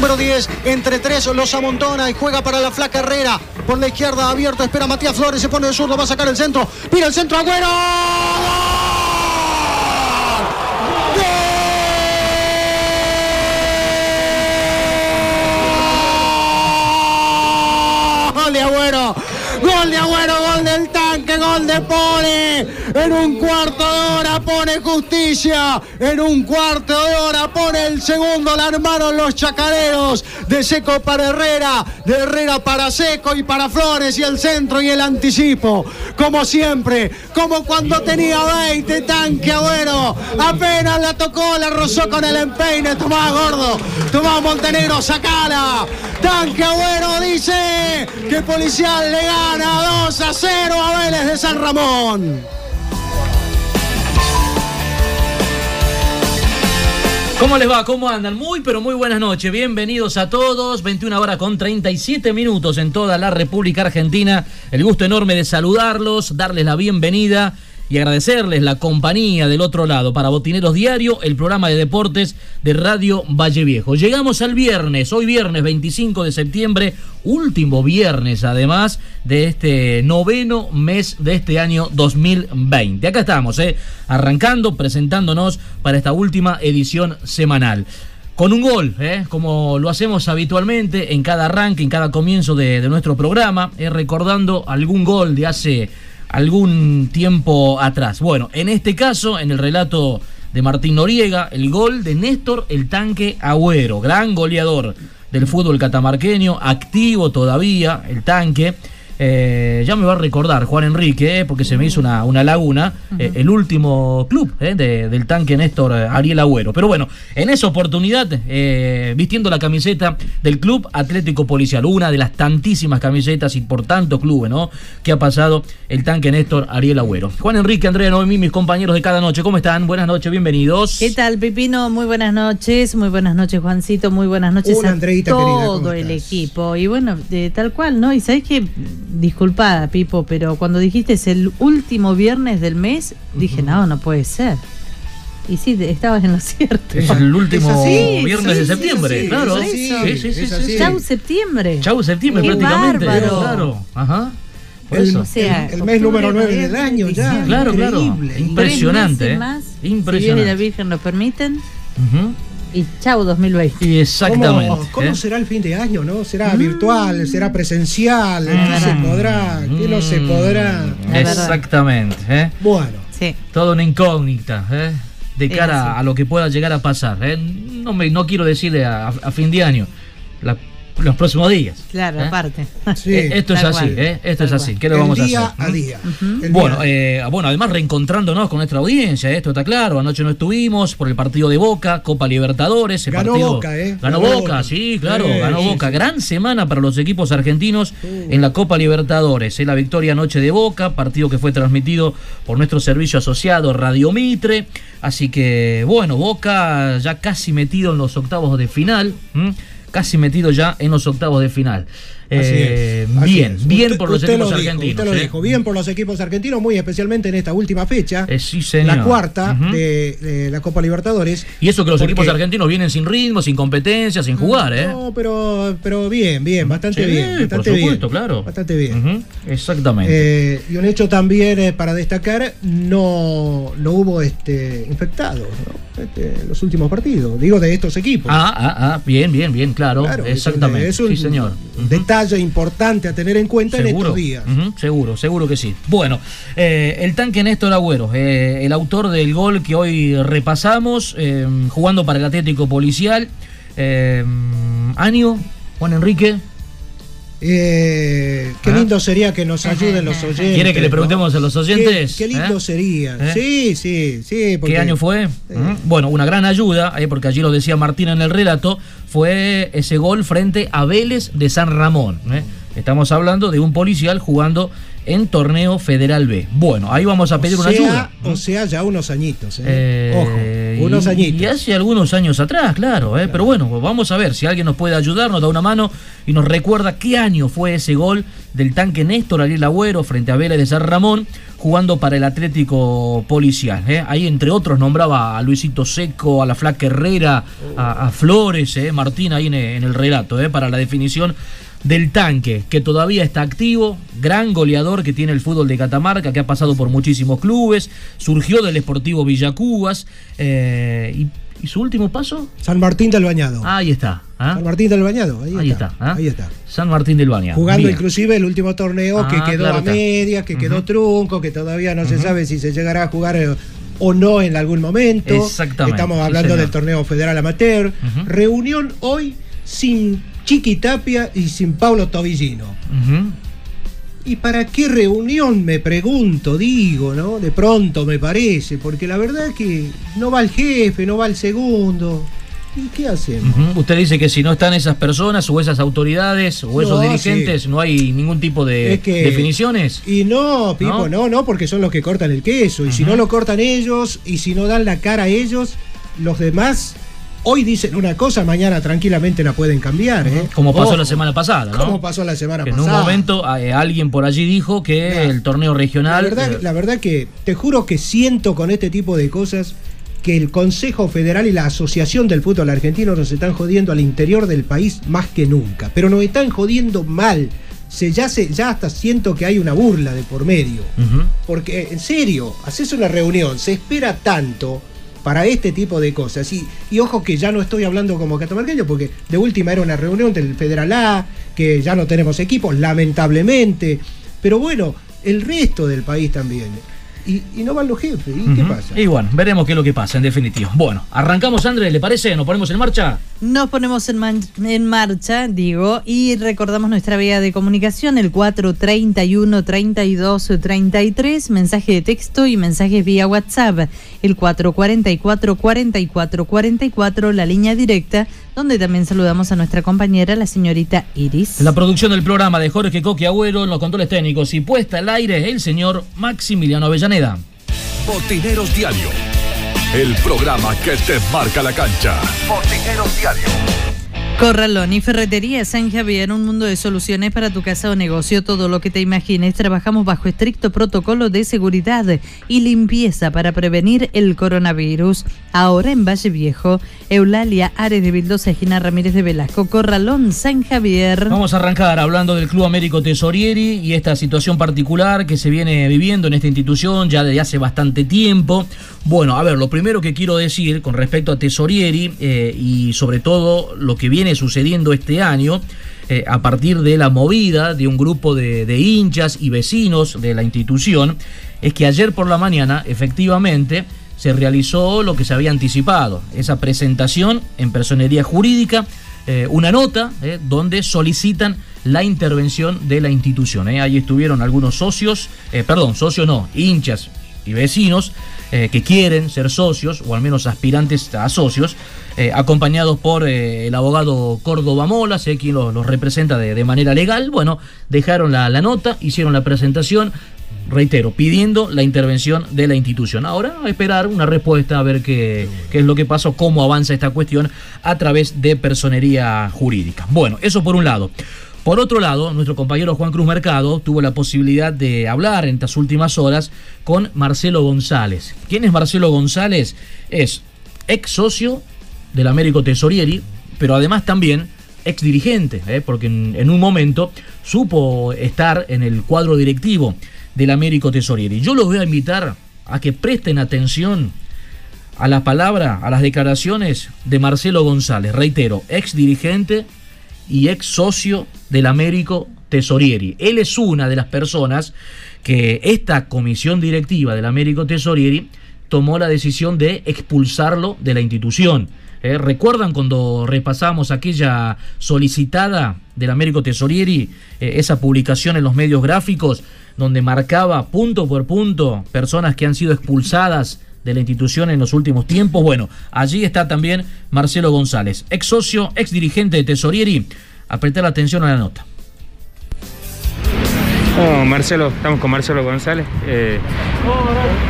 Número 10, entre tres los amontona y juega para la flaca Herrera. Por la izquierda abierto, espera Matías Flores, se pone de zurdo, va a sacar el centro. Mira el centro, Agüero. ¡Gol de Agüero! ¡Gol de Agüero! ¡Gol del tanque! ¡Gol de Pone! En un cuarto de hora pone justicia. En un cuarto de hora pone el segundo. La armaron los chacareros. De Seco para Herrera. De Herrera para Seco y para Flores. Y el centro y el anticipo. Como siempre. Como cuando tenía 20. Tanque Agüero. Apenas la tocó. La rozó con el empeine. Tomá, gordo. Tomá, Montenegro. Sacala. Tanque Agüero dice que Policial le gana 2 a 0 a Vélez de San Ramón. ¿Cómo les va? ¿Cómo andan? Muy, pero muy buenas noches. Bienvenidos a todos. 21 horas con 37 minutos en toda la República Argentina. El gusto enorme de saludarlos, darles la bienvenida y agradecerles la compañía del otro lado para Botineros Diario, el programa de deportes de Radio Valle Viejo. Llegamos al viernes, hoy viernes 25 de septiembre, último viernes además de este noveno mes de este año 2020. Acá estamos, eh, arrancando, presentándonos para esta última edición semanal con un gol, ¿eh? como lo hacemos habitualmente en cada arranque, en cada comienzo de, nuestro programa, recordando algún gol de hace algún tiempo atrás. Bueno, en este caso, en el relato de Martín Noriega, el gol de Néstor el Tanque Agüero, gran goleador del fútbol catamarqueño, activo todavía, el tanque. Eh, ya me va a recordar Juan Enrique, eh, porque se me hizo una, una laguna, eh, el último club de, del tanque Néstor Ariel Agüero. Pero bueno, en esa oportunidad, vistiendo la camiseta del Club Atlético Policial, una de las tantísimas camisetas y por tanto clubes, ¿no? Que ha pasado el tanque Néstor Ariel Agüero. Juan Enrique, Andrea Noemí, mis compañeros de cada noche, ¿cómo están? Buenas noches, bienvenidos. ¿Qué tal, Pipino? Muy buenas noches, muy buenas noches, Juancito, muy buenas noches Hola, a todo querida, el equipo. Y bueno, tal cual, ¿no? Y sabes que, disculpada, Pipo, pero cuando dijiste es el último viernes del mes, dije, no, no puede ser. Y sí, estabas en lo cierto. Es el último viernes sí, de septiembre, sí, claro. es Sí, así, sí, sí, es sí, así. sí. Chau, septiembre. Chau septiembre Qué prácticamente. bárbaro. Claro, ajá. El. O sea, el- el mes número octubre, 9 del año ya. Claro, claro. Increíble. Impresionante, Tres meses ¿eh? más, Impresionante. Si Dios y la Virgen lo permiten. Y chau 2020. Y exactamente. ¿Cómo, cómo ¿eh? será el fin de año, no? Mm. ¿Será virtual? ¿Será presencial? ¿Qué se podrá? ¿Qué no se podrá? Mm, verdad. Exactamente. ¿eh? Bueno, Sí. Toda una incógnita. ¿eh? De cara a lo que pueda llegar a pasar. ¿eh? No, me, no quiero decirle a, a fin de año. la- los próximos días. Claro, ¿eh? aparte. sí. Eh, Esto es así, cual, ¿eh? Esto es así. cual. ¿Qué le el vamos a hacer? a día. Bueno, día- eh, bueno, además reencontrándonos con nuestra audiencia, ¿eh? esto está claro. Anoche no estuvimos por el partido de Boca, Copa Libertadores. el Ganó partido- Boca, ¿eh? Ganó, Ganó Boca, Boca. sí, claro, Sí, ganó sí, Boca. sí. Gran semana para los equipos argentinos en la Copa Libertadores. ¿eh? La victoria anoche de Boca, partido que fue transmitido por nuestro servicio asociado Radio Mitre. Así que, bueno, Boca ya casi metido en los octavos de final. Casi metido ya en los octavos de final. Eh, bien, bien Usted- por los equipos lo dijo, argentinos. Usted lo ¿eh? dijo, bien por los equipos argentinos, muy especialmente en esta última fecha. Eh, sí, señor. La cuarta de, de la Copa Libertadores. Y eso que los Porque- equipos argentinos vienen sin ritmo, sin competencia, sin jugar, ¿eh? No, pero, pero bien, bien, bastante Sí, bien. por Bastante supuesto, bien. claro. Bastante bien. Exactamente. Eh, y un hecho también eh, para destacar, no, no hubo este infectados ¿no? Este, en los últimos partidos, digo de estos equipos. ah, ah, ah, bien, bien, bien, claro. Exactamente. Es un, sí, señor. Ujú. detalle importante a tener en cuenta en estos días. Seguro, seguro que sí. Bueno, eh, el tanque Néstor Agüero, eh, el autor del gol que hoy repasamos, eh, jugando para el Atlético Policial, Eh, año, Juan Enrique. Eh, qué ¿Ah? lindo sería que nos ayuden los oyentes. ¿Quiere que le ¿no? preguntemos a los oyentes? Qué, qué lindo ¿Eh? sería. ¿Eh? Sí, sí, sí. porque- ¿Qué año fue? ¿Mm? Bueno, una gran ayuda, eh, porque allí lo decía Martín en el relato, fue ese gol frente a Vélez de San Ramón. Estamos hablando de un policial jugando en torneo Federal B. Bueno, ahí vamos a pedir o una sea, ayuda. O sea, ya unos añitos. ¿eh? Eh, Ojo, unos y- añitos. Y hace algunos años atrás, claro, eh, pero bueno, vamos a ver si alguien nos puede ayudar, nos da una mano y nos recuerda qué año fue ese gol del tanque Néstor Ariel Agüero frente a Vélez de San Ramón jugando para el Atlético Policial. eh. Ahí entre otros nombraba a Luisito Seco, a la Flaca Herrera, a, a Flores, eh, Martín ahí en, en el relato, eh, para la definición del tanque, que todavía está activo, gran goleador que tiene el fútbol de Catamarca, que ha pasado por muchísimos clubes, surgió del Esportivo Villacubas, eh, y, y su último paso, San Martín del Bañado. ahí está. ¿ah? San Martín del Bañado. Ahí, Ahí está. está, ¿ah? Ahí está. San Martín del Baña. Jugando Bien. inclusive el último torneo que Ah, quedó claro a medias, que quedó trunco, que todavía no se sabe si se llegará a jugar eh, o no en algún momento. Exactamente, Estamos hablando del torneo federal amateur. Reunión hoy sin Chiqui Tapia y sin Paulo Tobillino. ¿Y para qué reunión? Me pregunto, digo, ¿no? De pronto me parece, porque la verdad es que no va el jefe, no va el segundo. ¿Y qué hacemos? Usted dice que si no están esas personas o esas autoridades o esos No, dirigentes, sí. no hay ningún tipo de Es que- definiciones. Y no. Pipo, no, no, porque son los que cortan el queso. Y si no lo cortan ellos, y si no dan la cara a ellos, los demás hoy dicen una cosa, mañana tranquilamente la pueden cambiar. ¿eh? Como pasó Ojo, la semana pasada, ¿no? Como pasó la semana Que en pasada. un momento eh, alguien por allí dijo que el torneo La regional. verdad, eh, la verdad que te juro que siento con este tipo de cosas que el Consejo Federal y la Asociación del Fútbol Argentino nos están jodiendo al interior del país más que nunca. Pero nos están jodiendo mal. Se, ya, se, ya hasta siento que hay una burla de por medio. Porque, en serio, haces una reunión, se espera tanto para este tipo de cosas. Y, y ojo que ya no estoy hablando como catamarqueño, porque de última era una reunión del Federal A, que ya no tenemos equipos, lamentablemente. Pero bueno, el resto del país también. Y, y no van los jefes. ¿Y qué pasa? Y bueno, veremos qué es lo que pasa, en definitiva. Bueno, arrancamos, Andrés, ¿le parece? ¿Nos ponemos en marcha? Nos ponemos en, man- en marcha, digo, y recordamos nuestra vía de comunicación, el 431-3233, mensaje de texto y mensajes vía WhatsApp, el 444-4444, la línea directa, donde también saludamos a nuestra compañera, la señorita Iris. La producción del programa de Jorge Coqui Agüero en los controles técnicos y puesta al aire el señor Maximiliano Avellaneda. Botineros Diario. El programa que te marca la cancha. Botineros Diario. Corralón y Ferretería San Javier, un mundo de soluciones para tu casa o negocio, todo lo que te imagines. Trabajamos bajo estricto protocolo de seguridad y limpieza para prevenir el coronavirus. Ahora en Valle Viejo, Eulalia Ares de Vildosa, Gina Ramírez de Velasco, Corralón San Javier. Vamos a arrancar hablando del Club Américo Tesorieri y esta situación particular que se viene viviendo en esta institución ya desde hace bastante tiempo. Bueno, a ver, lo primero que quiero decir con respecto a Tesorieri eh, y sobre todo lo que viene sucediendo este año, eh, a partir de la movida de un grupo de, hinchas y vecinos de la institución, es que ayer por la mañana, efectivamente, se realizó lo que se había anticipado, esa presentación en personería jurídica, eh, una nota eh, donde solicitan la intervención de la institución. Ahí estuvieron algunos socios, perdón, socios no, hinchas y vecinos eh, que quieren ser socios, o al menos aspirantes a socios, eh, acompañados por eh, el abogado Córdoba Mola, sé quien los, representa de, de manera legal. Bueno, dejaron la, la nota, hicieron la presentación, reitero, pidiendo la intervención de la institución. Ahora a esperar una respuesta, a ver qué, qué es lo que pasó, cómo avanza esta cuestión a través de personería jurídica. Bueno, eso por un lado. Por otro lado, nuestro compañero Juan Cruz Mercado tuvo la posibilidad de hablar en estas últimas horas con Marcelo González. ¿Quién es Marcelo González? Es ex socio del Américo Tesorieri, pero además también ex dirigente, ¿eh? porque en, un momento supo estar en el cuadro directivo del Américo Tesorieri. Yo los voy a invitar a que presten atención a la palabra, a las declaraciones de Marcelo González, reitero, ex dirigente y ex socio del Américo Tesorieri. Él es una de las personas que esta comisión directiva del Américo Tesorieri tomó la decisión de expulsarlo de la institución. Eh, ¿Recuerdan cuando repasamos aquella solicitada del Américo Tesorieri, eh, esa publicación en los medios gráficos, donde marcaba punto por punto personas que han sido expulsadas de la institución en los últimos tiempos? Bueno, allí está también Marcelo González, ex socio, ex dirigente de Tesorieri. A prestar atención a la nota. Marcelo, estamos con Marcelo González, eh,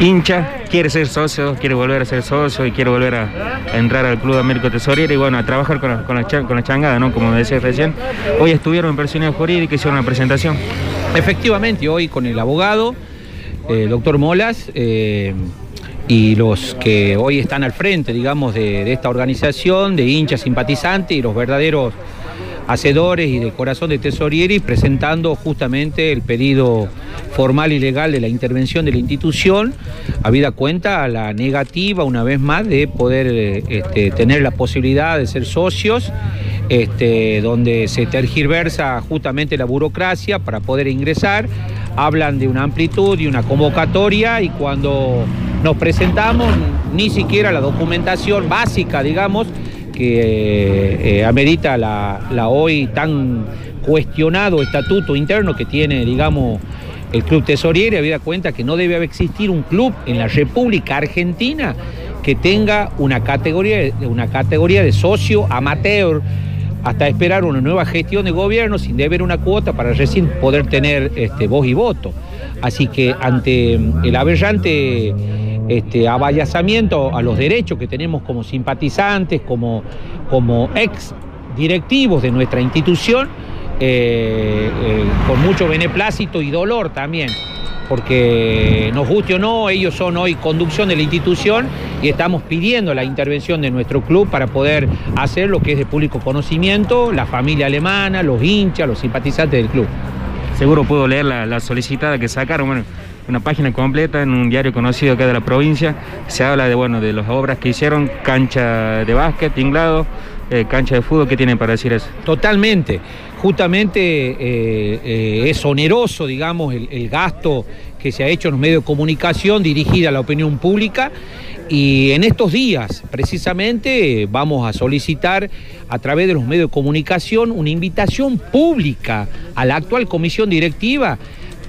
hincha, quiere ser socio, quiere volver a ser socio y quiere volver a, entrar al Club Américo Tesorero y bueno, a trabajar con la, con la, changada, ¿no? Como decía recién. Hoy estuvieron en personalidad jurídica, hicieron una presentación. Efectivamente, hoy con el abogado, el doctor Molas, eh, y los que hoy están al frente, digamos, de, esta organización, de hinchas simpatizantes y los verdaderos hacedores y de corazón de Tesorieri presentando justamente el pedido formal y legal de la intervención de la institución, habida cuenta a la negativa una vez más de poder eh, este, tener la posibilidad de ser socios, este, donde se tergiversa justamente la burocracia para poder ingresar, hablan de una amplitud y una convocatoria y cuando nos presentamos ni siquiera la documentación básica, digamos, que eh, eh, amerita la, hoy tan cuestionado estatuto interno que tiene, digamos, el Club Tesoriere, habida cuenta que no debe existir un club en la República Argentina que tenga una categoría, una categoría de socio amateur hasta esperar una nueva gestión de gobierno sin deber una cuota para recién poder tener este, voz y voto. Así que ante el aberrante este, abayazamiento a los derechos que tenemos como simpatizantes, como, como ex directivos de nuestra institución, eh, eh, con mucho beneplácito y dolor también, porque nos guste o no, ellos son hoy conducción de la institución y estamos pidiendo la intervención de nuestro club para poder hacer lo que es de público conocimiento, la familia alemana, los hinchas, los simpatizantes del club. Seguro puedo leer la, solicitada que sacaron, una página completa en un diario conocido acá de la provincia. Se habla de, bueno, de las obras que hicieron, cancha de básquet, tinglado, eh, cancha de fútbol. ¿Qué tienen para decir eso? Totalmente. Justamente eh, eh, es oneroso, digamos, el, gasto que se ha hecho en los medios de comunicación dirigida a la opinión pública. Y en estos días, precisamente, vamos a solicitar a través de los medios de comunicación una invitación pública a la actual comisión directiva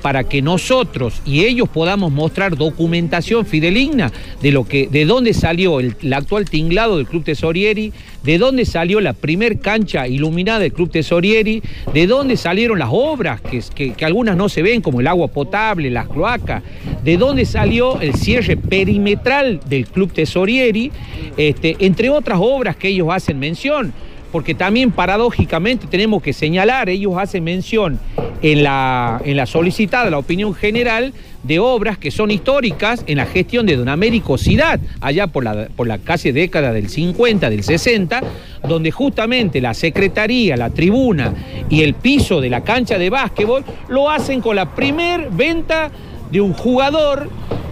para que nosotros y ellos podamos mostrar documentación fideligna de lo que, de dónde salió el, actual tinglado del Club Tesorieri, de dónde salió la primer cancha iluminada del Club Tesorieri, de dónde salieron las obras, que, que, algunas no se ven, como el agua potable, las cloacas, de dónde salió el cierre perimetral del Club Tesorieri, este, entre otras obras que ellos hacen mención porque también paradójicamente tenemos que señalar, ellos hacen mención en la, en la solicitada, la opinión general, de obras que son históricas en la gestión de Don Américo Ciudad, allá por la, por la casi década del 50, del 60, donde justamente la secretaría, la tribuna y el piso de la cancha de básquetbol lo hacen con la primer venta de un jugador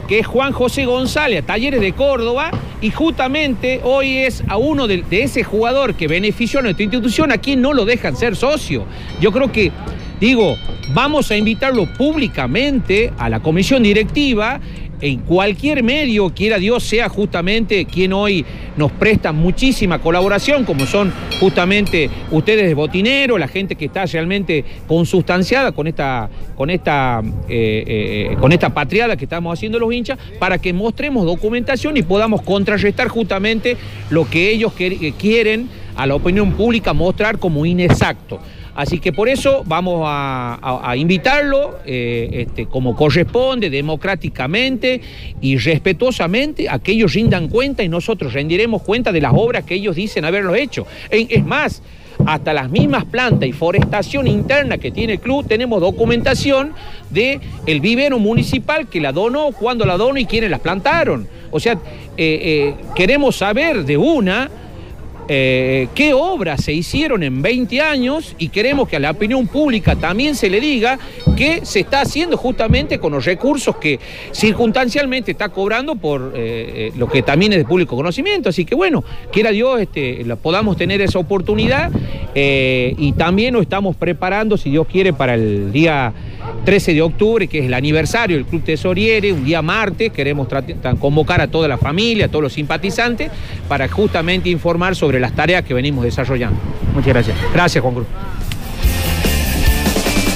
que es Juan José González, Talleres de Córdoba, y justamente hoy es a uno de, ese jugador que benefició a nuestra institución, a quien no lo dejan ser socio. Yo creo que Digo, vamos a invitarlo públicamente a la comisión directiva en cualquier medio, quiera Dios, sea justamente quien hoy nos presta muchísima colaboración, como son justamente ustedes de Botinero, la gente que está realmente consustanciada con esta, con esta, eh, eh, con esta patriada que estamos haciendo los hinchas, para que mostremos documentación y podamos contrarrestar justamente lo que ellos quieren a la opinión pública mostrar como inexacto. Así que por eso vamos a, invitarlo, eh, este, como corresponde, democráticamente y respetuosamente, a que ellos rindan cuenta y nosotros rendiremos cuenta de las obras que ellos dicen haberlo hecho. Es más, hasta las mismas plantas y forestación interna que tiene el club, tenemos documentación de el vivero municipal que la donó, cuándo la donó y quiénes las plantaron. O sea, eh, eh, queremos saber de una eh, qué obras se hicieron en 20 años y queremos que a la opinión pública también se le diga que se está haciendo justamente con los recursos que circunstancialmente está cobrando por eh, lo que también es de público conocimiento. Así que bueno, quiera Dios este, podamos tener esa oportunidad y también nos estamos preparando, si Dios quiere, para el día 13 de octubre, que es el aniversario del Club Tesoriere, un día martes, queremos convocar a toda la familia, a todos los simpatizantes, para justamente informar sobre las tareas que venimos desarrollando. Muchas gracias. Gracias, Juan Cruz.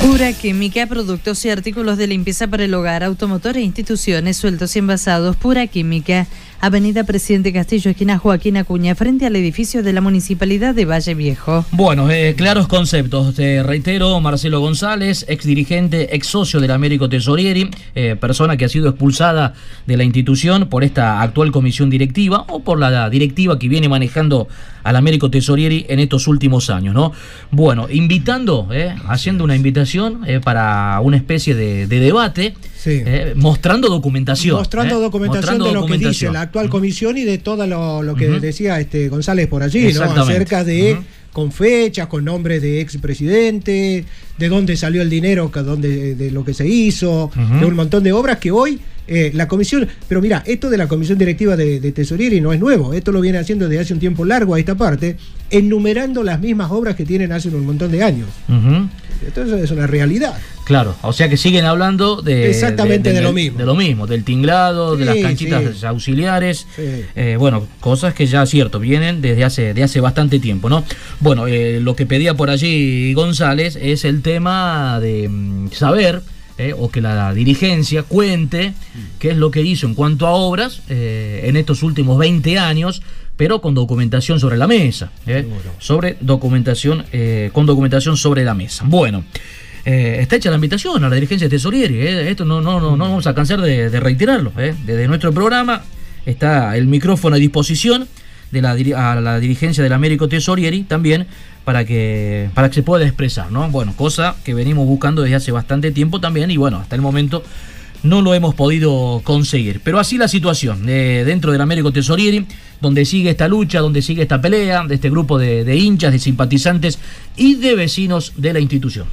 Pura Química, productos y artículos de limpieza para el hogar, automotor e instituciones sueltos y envasados. Pura Química Avenida Presidente Castillo, esquina Joaquín Acuña, frente al edificio de la Municipalidad de Valle Viejo. Bueno, eh, claros conceptos. Te reitero, Marcelo González, ex dirigente, ex socio del Américo Tesorieri, eh, persona que ha sido expulsada de la institución por esta actual comisión directiva o por la directiva que viene manejando al Américo Tesorieri en estos últimos años, ¿no? Bueno, invitando, eh, haciendo una invitación para una especie de debate eh, mostrando documentación. Mostrando eh, documentación de lo que dice la actual comisión y de todo lo, que decía este González por allí, ¿no? Acerca de. con fechas, con nombres de expresidentes, de dónde salió el dinero, de, de lo que se hizo, de un montón de obras que hoy eh, la comisión, pero mira, esto de la comisión directiva de, de Tesorería no es nuevo, esto lo viene haciendo desde hace un tiempo largo a esta parte, enumerando las mismas obras que tienen hace un montón de años. Esto es una realidad. Claro, o sea que siguen hablando de. Exactamente de, lo mismo. De lo mismo, del tinglado, de las canchitas auxiliares. Eh, bueno, cosas que ya, cierto, vienen desde hace, de hace bastante tiempo, ¿no? Bueno, eh, lo que pedía por allí González es el tema de mm, saber eh, o que la dirigencia cuente qué es lo que hizo en cuanto a obras eh, en estos últimos 20 años, pero con documentación sobre la mesa. Eh, sobre documentación, con documentación sobre la mesa. Bueno. Está hecha la invitación a la dirigencia de Tesorieri. Esto no, no, no, no vamos a cansar de, reiterarlo. Desde nuestro programa está el micrófono a disposición de la, a la dirigencia del Américo Tesorieri también para que, para que se pueda expresar, ¿no? Bueno, cosa que venimos buscando desde hace bastante tiempo también y bueno, hasta el momento no lo hemos podido conseguir. Pero así la situación eh, dentro del Américo Tesorieri, donde sigue esta lucha, donde sigue esta pelea de este grupo de hinchas, de simpatizantes y de vecinos de la institución.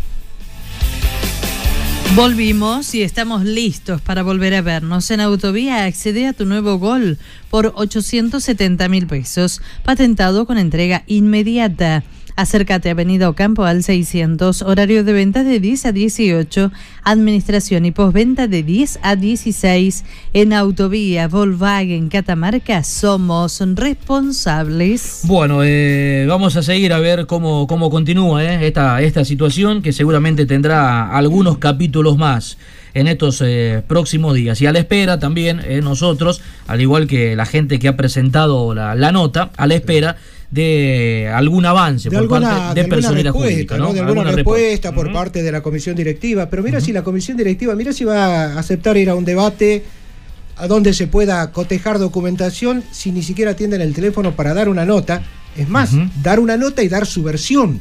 Volvimos y estamos listos para volver a vernos. En Autovía accede a tu nuevo gol por 870 mil pesos, patentado con entrega inmediata. Acércate a Avenida Ocampo al 600, horario de venta de 10 a 18, administración y postventa de 10 a 16. En Autovía Volkswagen Catamarca somos responsables. Bueno, eh, vamos a seguir a ver cómo, cómo continúa eh, esta, esta situación que seguramente tendrá algunos capítulos más en estos eh, próximos días. Y a la espera también nosotros, al igual que la gente que ha presentado la nota, a la espera de algún avance por parte de, públicas. ¿no? De alguna, respuesta por parte de la comisión directiva. Pero mira si la comisión directiva, mira si va a aceptar ir a un debate a donde se pueda cotejar documentación si ni siquiera atienden el teléfono para dar una nota. Es más, dar una nota y dar su versión.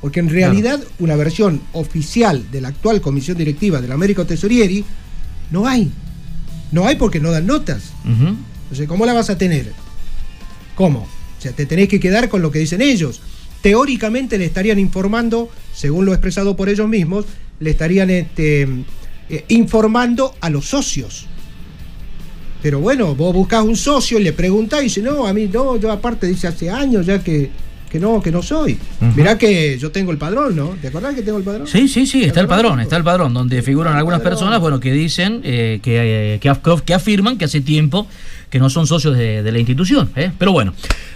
Porque en realidad una versión oficial de la actual comisión directiva del Américo Tesorieri no hay. No hay porque no dan notas. Entonces, ¿cómo la vas a tener? ¿Cómo? O sea, te tenés que quedar con lo que dicen ellos. Teóricamente le estarían informando, según lo expresado por ellos mismos, le estarían este, eh, informando a los socios. Pero bueno, vos buscás un socio y le preguntás y dice, no, a mí no, yo aparte dice hace años ya que, que no, que no soy. Mirá que yo tengo el padrón, ¿no? ¿Te acordás que tengo el padrón? Sí, sí, sí, está el padrón, está el padrón, donde figuran algunas personas, bueno, que dicen, eh, que, eh, que, afirman que hace tiempo que no son socios de, de la institución. ¿eh? Pero bueno,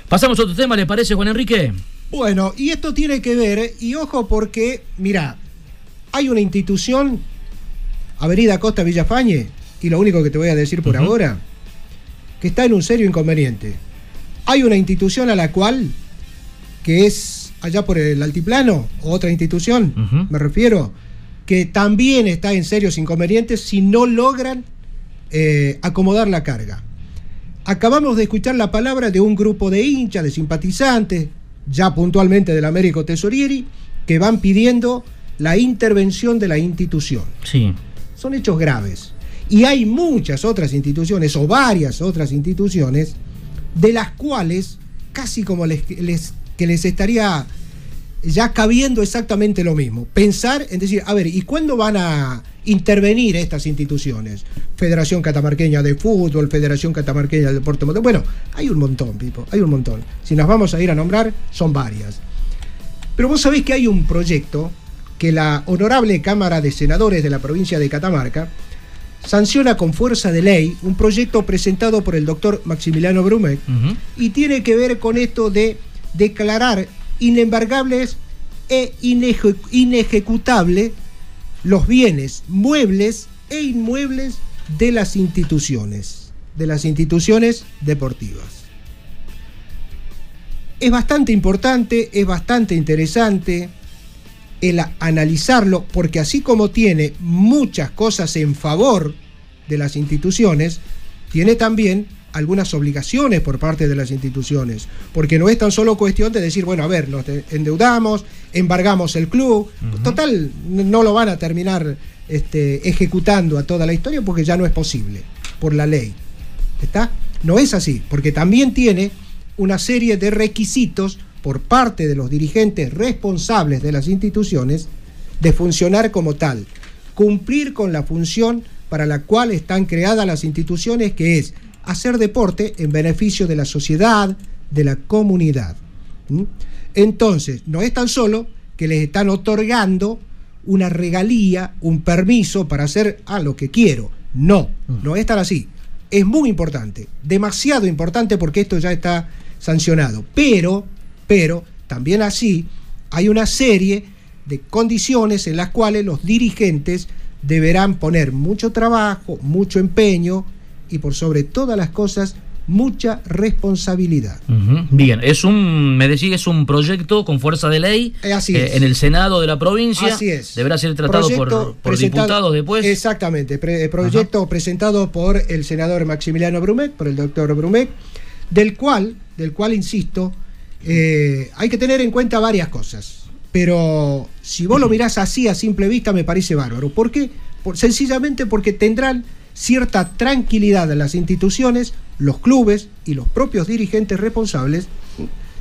Pasamos a otro tema, ¿le parece, Juan Enrique? Bueno, y esto tiene que ver, y ojo porque, mira, hay una institución, Avenida Costa Villafañe, y lo único que te voy a decir por ahora, que está en un serio inconveniente. Hay una institución a la cual, que es allá por el altiplano, otra institución, me refiero, que también está en serios inconvenientes si no logran eh, acomodar la carga. Acabamos de escuchar la palabra de un grupo de hinchas, de simpatizantes, ya puntualmente del Américo Tesorieri, que van pidiendo la intervención de la institución. Sí. Son hechos graves. Y hay muchas otras instituciones, o varias otras instituciones, de las cuales casi como les, les- que les estaría ya cabiendo exactamente lo mismo. Pensar en decir, a ver, ¿y cuándo van a intervenir estas instituciones? Federación Catamarqueña de Fútbol, Federación Catamarqueña de Deporte Motor. Bueno, hay un montón, Pipo, hay un montón. Si nos vamos a ir a nombrar, son varias. Pero vos sabés que hay un proyecto que la Honorable Cámara de Senadores de la provincia de Catamarca sanciona con fuerza de ley un proyecto presentado por el doctor Maximiliano Brumet Ujú. y tiene que ver con esto de declarar inembargables e ineje- inejecutable los bienes muebles e inmuebles de las instituciones, de las instituciones deportivas. Es bastante importante, es bastante interesante el analizarlo, porque así como tiene muchas cosas en favor de las instituciones, tiene también algunas obligaciones por parte de las instituciones, porque no es tan solo cuestión de decir, bueno, a ver, nos de- endeudamos, embargamos el club, total, no lo van a terminar este, ejecutando a toda la historia porque ya no es posible, por la ley. ¿Está? No es así, porque también tiene una serie de requisitos por parte de los dirigentes responsables de las instituciones de funcionar como tal, cumplir con la función para la cual están creadas las instituciones, que es hacer deporte en beneficio de la sociedad, de la comunidad. ¿Mm? Entonces, no es tan solo que les están otorgando una regalía, un permiso para hacer a lo que quiero. No, no es tan así. Es muy importante, demasiado importante porque esto ya está sancionado. Pero, pero, también así, hay una serie de condiciones en las cuales los dirigentes deberán poner mucho trabajo, mucho empeño y por sobre todas las cosas, mucha responsabilidad. Bien, es un, me decís, es un proyecto con fuerza de ley Eh, así eh, es. en el Senado de la provincia. Así es. Deberá ser tratado por, Proyecto por diputados después. Exactamente, pre- proyecto presentado por el senador Maximiliano Brumet, por el doctor Brumet, del cual, del cual insisto, eh, hay que tener en cuenta varias cosas. Pero si vos lo mirás así a simple vista me parece bárbaro. ¿Por qué? Por- sencillamente porque tendrán cierta tranquilidad en las instituciones, los clubes y los propios dirigentes responsables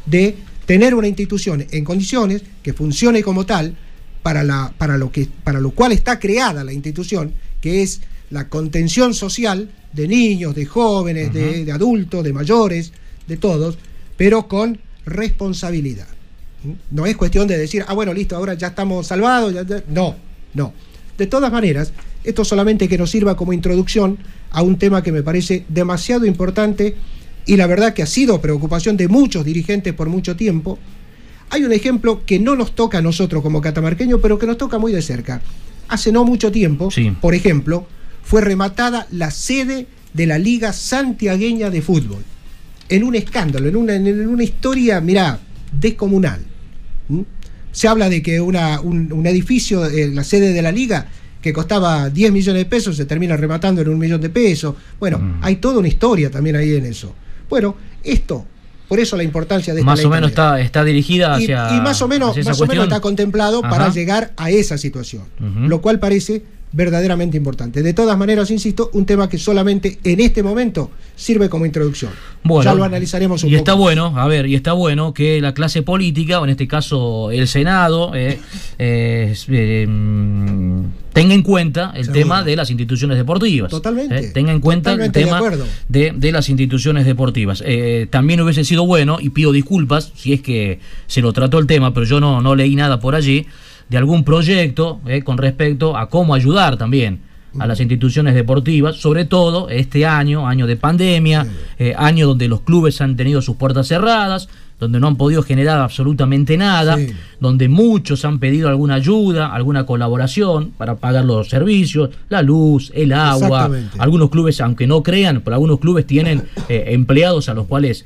de tener una institución en condiciones que funcione como tal para, la, para, lo, que, para lo cual está creada la institución, que es la contención social de niños, de jóvenes, de, de adultos, de mayores, de todos, pero con responsabilidad. ¿Mm? No es cuestión de decir, ah, bueno, listo, ahora ya estamos salvados. ya- ya". No, no. De todas maneras, esto solamente que nos sirva como introducción a un tema que me parece demasiado importante y la verdad que ha sido preocupación de muchos dirigentes por mucho tiempo. Hay un ejemplo que no nos toca a nosotros como catamarqueños, pero que nos toca muy de cerca. Hace no mucho tiempo, Sí. por ejemplo, fue rematada la sede de la Liga Santiagueña de Fútbol. En un escándalo, en una, en una historia, mirá, descomunal. ¿Mm? Se habla de que una- un, un edificio, eh, la sede de la liga, que costaba 10 millones de pesos, se termina rematando en un millón de pesos. Bueno, Mm. hay toda una historia también ahí en eso. Bueno, esto, por eso la importancia de esta más ley o menos está, está dirigida hacia. y, más o menos, más o menos está contemplado Ajá. para llegar a esa situación, lo cual parece verdaderamente importante. De todas maneras, insisto, un tema que solamente en este momento sirve como introducción. Bueno, ya lo analizaremos un y poco. está bueno, a ver, y está bueno que la clase política, o en este caso el Senado, eh, eh, eh, mm, tenga en cuenta el Seguro. tema de las instituciones deportivas. Totalmente, Eh, tenga en cuenta totalmente el tema de, de las instituciones deportivas. También hubiese sido bueno, y pido disculpas si es que se lo trató el tema, pero yo no, no leí nada por allí, de algún proyecto eh, con respecto a cómo ayudar también a las instituciones deportivas, sobre todo este año, año de pandemia, eh, año donde los clubes han tenido sus puertas cerradas, donde no han podido generar absolutamente nada, Sí. donde muchos han pedido alguna ayuda, alguna colaboración para pagar los servicios, la luz, el agua. Algunos clubes, aunque no crean, pero algunos clubes tienen eh, empleados a los cuales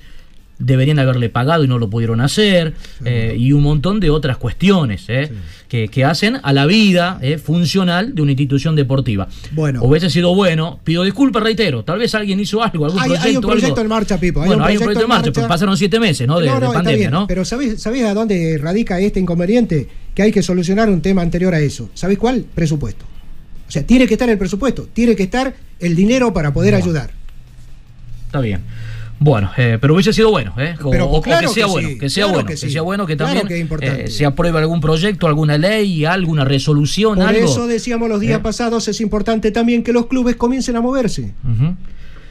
deberían haberle pagado y no lo pudieron hacer, eh, y un montón de otras cuestiones eh, que, que hacen a la vida eh, funcional de una institución deportiva. Bueno. Hubiese sido bueno, pido disculpas, reitero, tal vez alguien hizo algo, algún Hay- hay un proyecto. proyecto algo. en marcha, Pipo, hay bueno, un hay un proyecto proyecto en marcha, marcha. pero pasaron siete meses ¿no? de, No, de no, está pandemia, bien, ¿no? Pero ¿sabés, ¿sabés a dónde radica este inconveniente? Que hay que solucionar un tema anterior a eso. ¿Sabés cuál? Presupuesto. O sea, tiene que estar el presupuesto, tiene que estar el dinero para poder ayudar. Está bien. Bueno, eh, pero hubiese sido bueno, ¿eh? O, Pero o- o claro que sea que bueno, sí, que sea claro bueno, que sea bueno que también que eh, se apruebe algún proyecto, alguna ley, alguna resolución, Por algo. eso decíamos los días ¿Eh? pasados, es importante también que los clubes comiencen a moverse.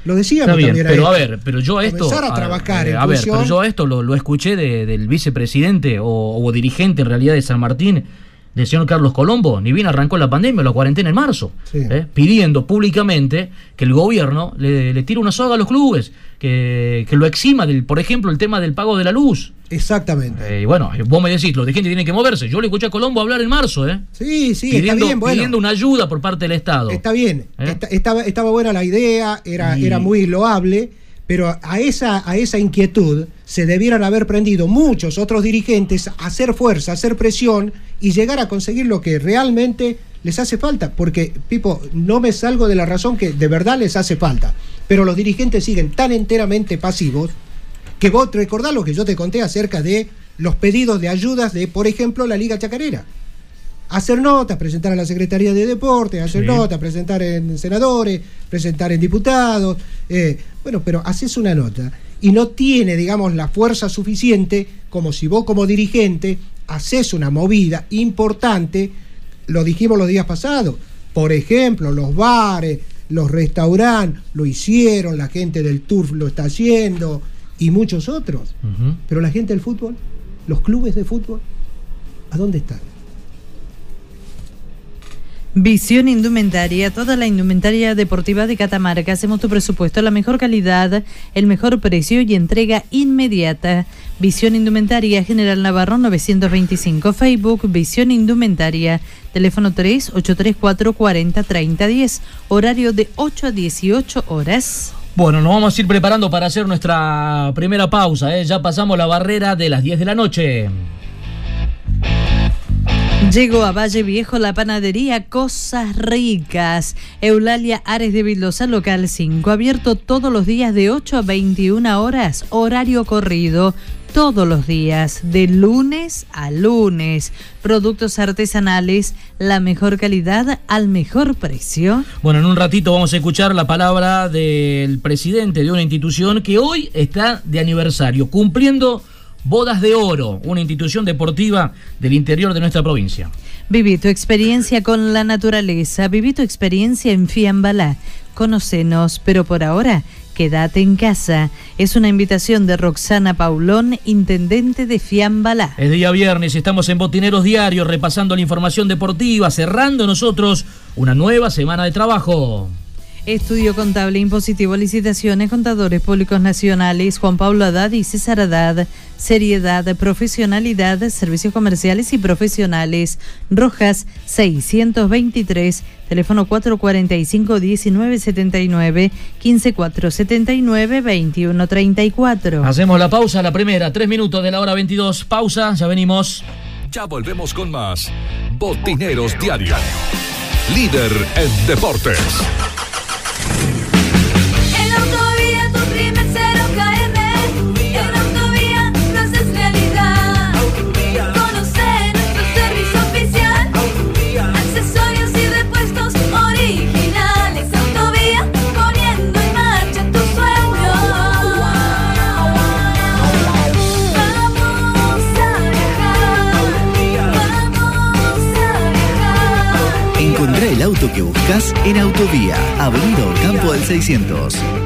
Lo decíamos Está bien, también pero a ver, pero yo esto. Comenzar a trabajar a ver, pero yo esto lo, lo escuché de- del vicepresidente o, o dirigente en realidad de San Martín, del señor Carlos Colombo, ni bien arrancó la pandemia, la cuarentena en marzo, Sí. ¿eh? pidiendo públicamente que el gobierno le, le tire una soga a los clubes, que, que lo exima del, por ejemplo, el tema del pago de la luz. Exactamente. Eh, y bueno, vos me decís, los de gente tienen que moverse. Yo le escuché a Colombo hablar en marzo, ¿eh? Sí, sí, pidiendo, está bien, bueno. pidiendo una ayuda por parte del Estado. Está bien, ¿Eh? Está- estaba, estaba buena la idea, era, Y- era muy loable, pero a esa, a esa inquietud se debieran haber prendido muchos otros dirigentes a hacer fuerza, a hacer presión y llegar a conseguir lo que realmente les hace falta. Porque, Pipo, no me salgo de la razón que de verdad les hace falta. Pero los dirigentes siguen tan enteramente pasivos que vos recordás lo que yo te conté acerca de los pedidos de ayudas de, por ejemplo, la Liga Chacarera hacer notas, presentar a la Secretaría de Deportes, hacer Sí. notas, presentar en senadores, presentar en diputados. eh, bueno, pero haces una nota y no tiene, digamos, la fuerza suficiente como si vos como dirigente haces una movida importante, lo dijimos los días pasados, por ejemplo, los bares, los restaurantes, lo hicieron, la gente del TURF lo está haciendo y muchos otros. Pero la gente del fútbol, los clubes de fútbol, ¿a dónde están? Visión Indumentaria, toda la indumentaria deportiva de Catamarca. Hacemos tu presupuesto, la mejor calidad, el mejor precio y entrega inmediata. Visión Indumentaria, General Navarro 925, Facebook, Visión Indumentaria, teléfono 3 834 40 30 10, horario de 8 a 18 horas. Bueno, nos vamos a ir preparando para hacer nuestra primera pausa. ¿eh? Ya pasamos la barrera de las 10 de la noche. Llegó a Valle Viejo la panadería Cosas Ricas. Eulalia Ares de Vildosa, local 5, abierto todos los días de 8 a 21 horas, horario corrido. Todos los días, de lunes a lunes. Productos artesanales, la mejor calidad al mejor precio. Bueno, en un ratito vamos a escuchar la palabra del presidente de una institución que hoy está de aniversario, cumpliendo bodas de oro, una institución deportiva del interior de nuestra provincia. Viví tu experiencia con la naturaleza, viví tu experiencia en Fiambalá. Conocenos, pero por ahora, quédate en casa. Es una invitación de Roxana Paulón, intendente de Fiambalá. Es día viernes y estamos en Botineros Diarios repasando la información deportiva, cerrando nosotros una nueva semana de trabajo. Estudio Contable Impositivo Licitaciones Contadores Públicos Nacionales Juan Pablo Haddad y César Haddad Seriedad, profesionalidad, servicios comerciales y profesionales Rojas 623 Teléfono 445-1979, 15479-2134. Hacemos la pausa, la primera, tres minutos de la hora 22. Pausa, ya venimos. Ya volvemos con más Botineros Diario. Líder en deportes. Auto que buscas en Autovía, Avenida Campo del 600.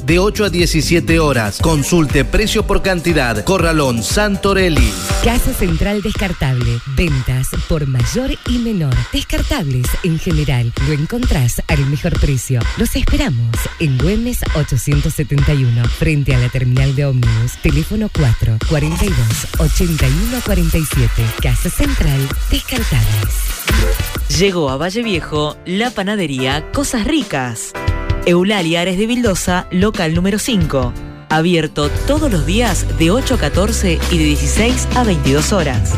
de 8 a 17 horas. Consulte precio por cantidad. Corralón Santorelli. Casa Central Descartable. Ventas por mayor y menor. Descartables en general. Lo encontrás al mejor precio. Los esperamos en Güemes 871, frente a la terminal de ómnibus. Teléfono 4 42 81 47. Casa Central Descartables. Llegó a Valle Viejo la panadería Cosas Ricas. Eulalia Ares de Vildosa, local número 5. Abierto todos los días de 8 a 14 y de 16 a 22 horas.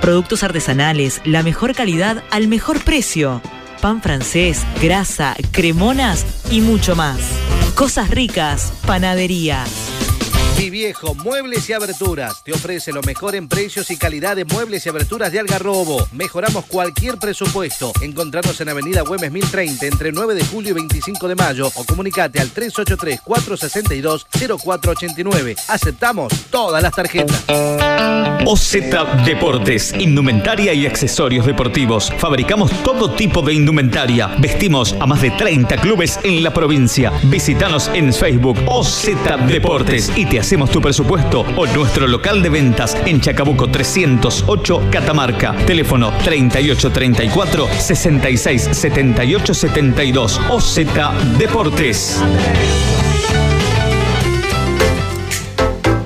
Productos artesanales, la mejor calidad al mejor precio. Pan francés, grasa, cremonas y mucho más. Cosas ricas, panadería. Mi viejo Muebles y Aberturas te ofrece lo mejor en precios y calidad de muebles y aberturas de Algarrobo. Mejoramos cualquier presupuesto. Encontrarnos en Avenida Güemes 1030 entre 9 de julio y 25 de mayo o comunicate al 383-462-0489. Aceptamos todas las tarjetas. OZ Deportes, indumentaria y accesorios deportivos. Fabricamos todo tipo de indumentaria. Vestimos a más de 30 clubes en la provincia. Visítanos en Facebook OZ Deportes y te hacemos tu presupuesto o nuestro local de ventas en Chacabuco 308 Catamarca. Teléfono 3834 66 78 72 OZ Deportes.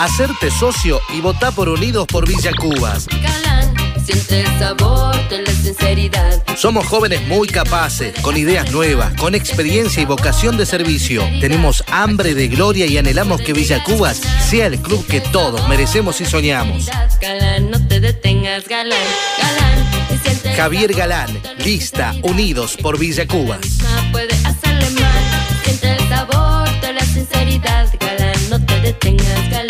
Hacerte socio y votá por Unidos por Villa Cubas. Galán, siente el sabor de la sinceridad. Somos jóvenes muy capaces, con ideas nuevas, con experiencia y vocación de servicio. Tenemos hambre de gloria y anhelamos que Villa Cubas sea el club que todos merecemos y soñamos. Galán, no te detengas, galán, galán. y siente el Javier Galán, lista, Unidos por Villa Cubas. No puede hacerle mal. Siente el sabor de la sinceridad, galán. No te detengas, galán.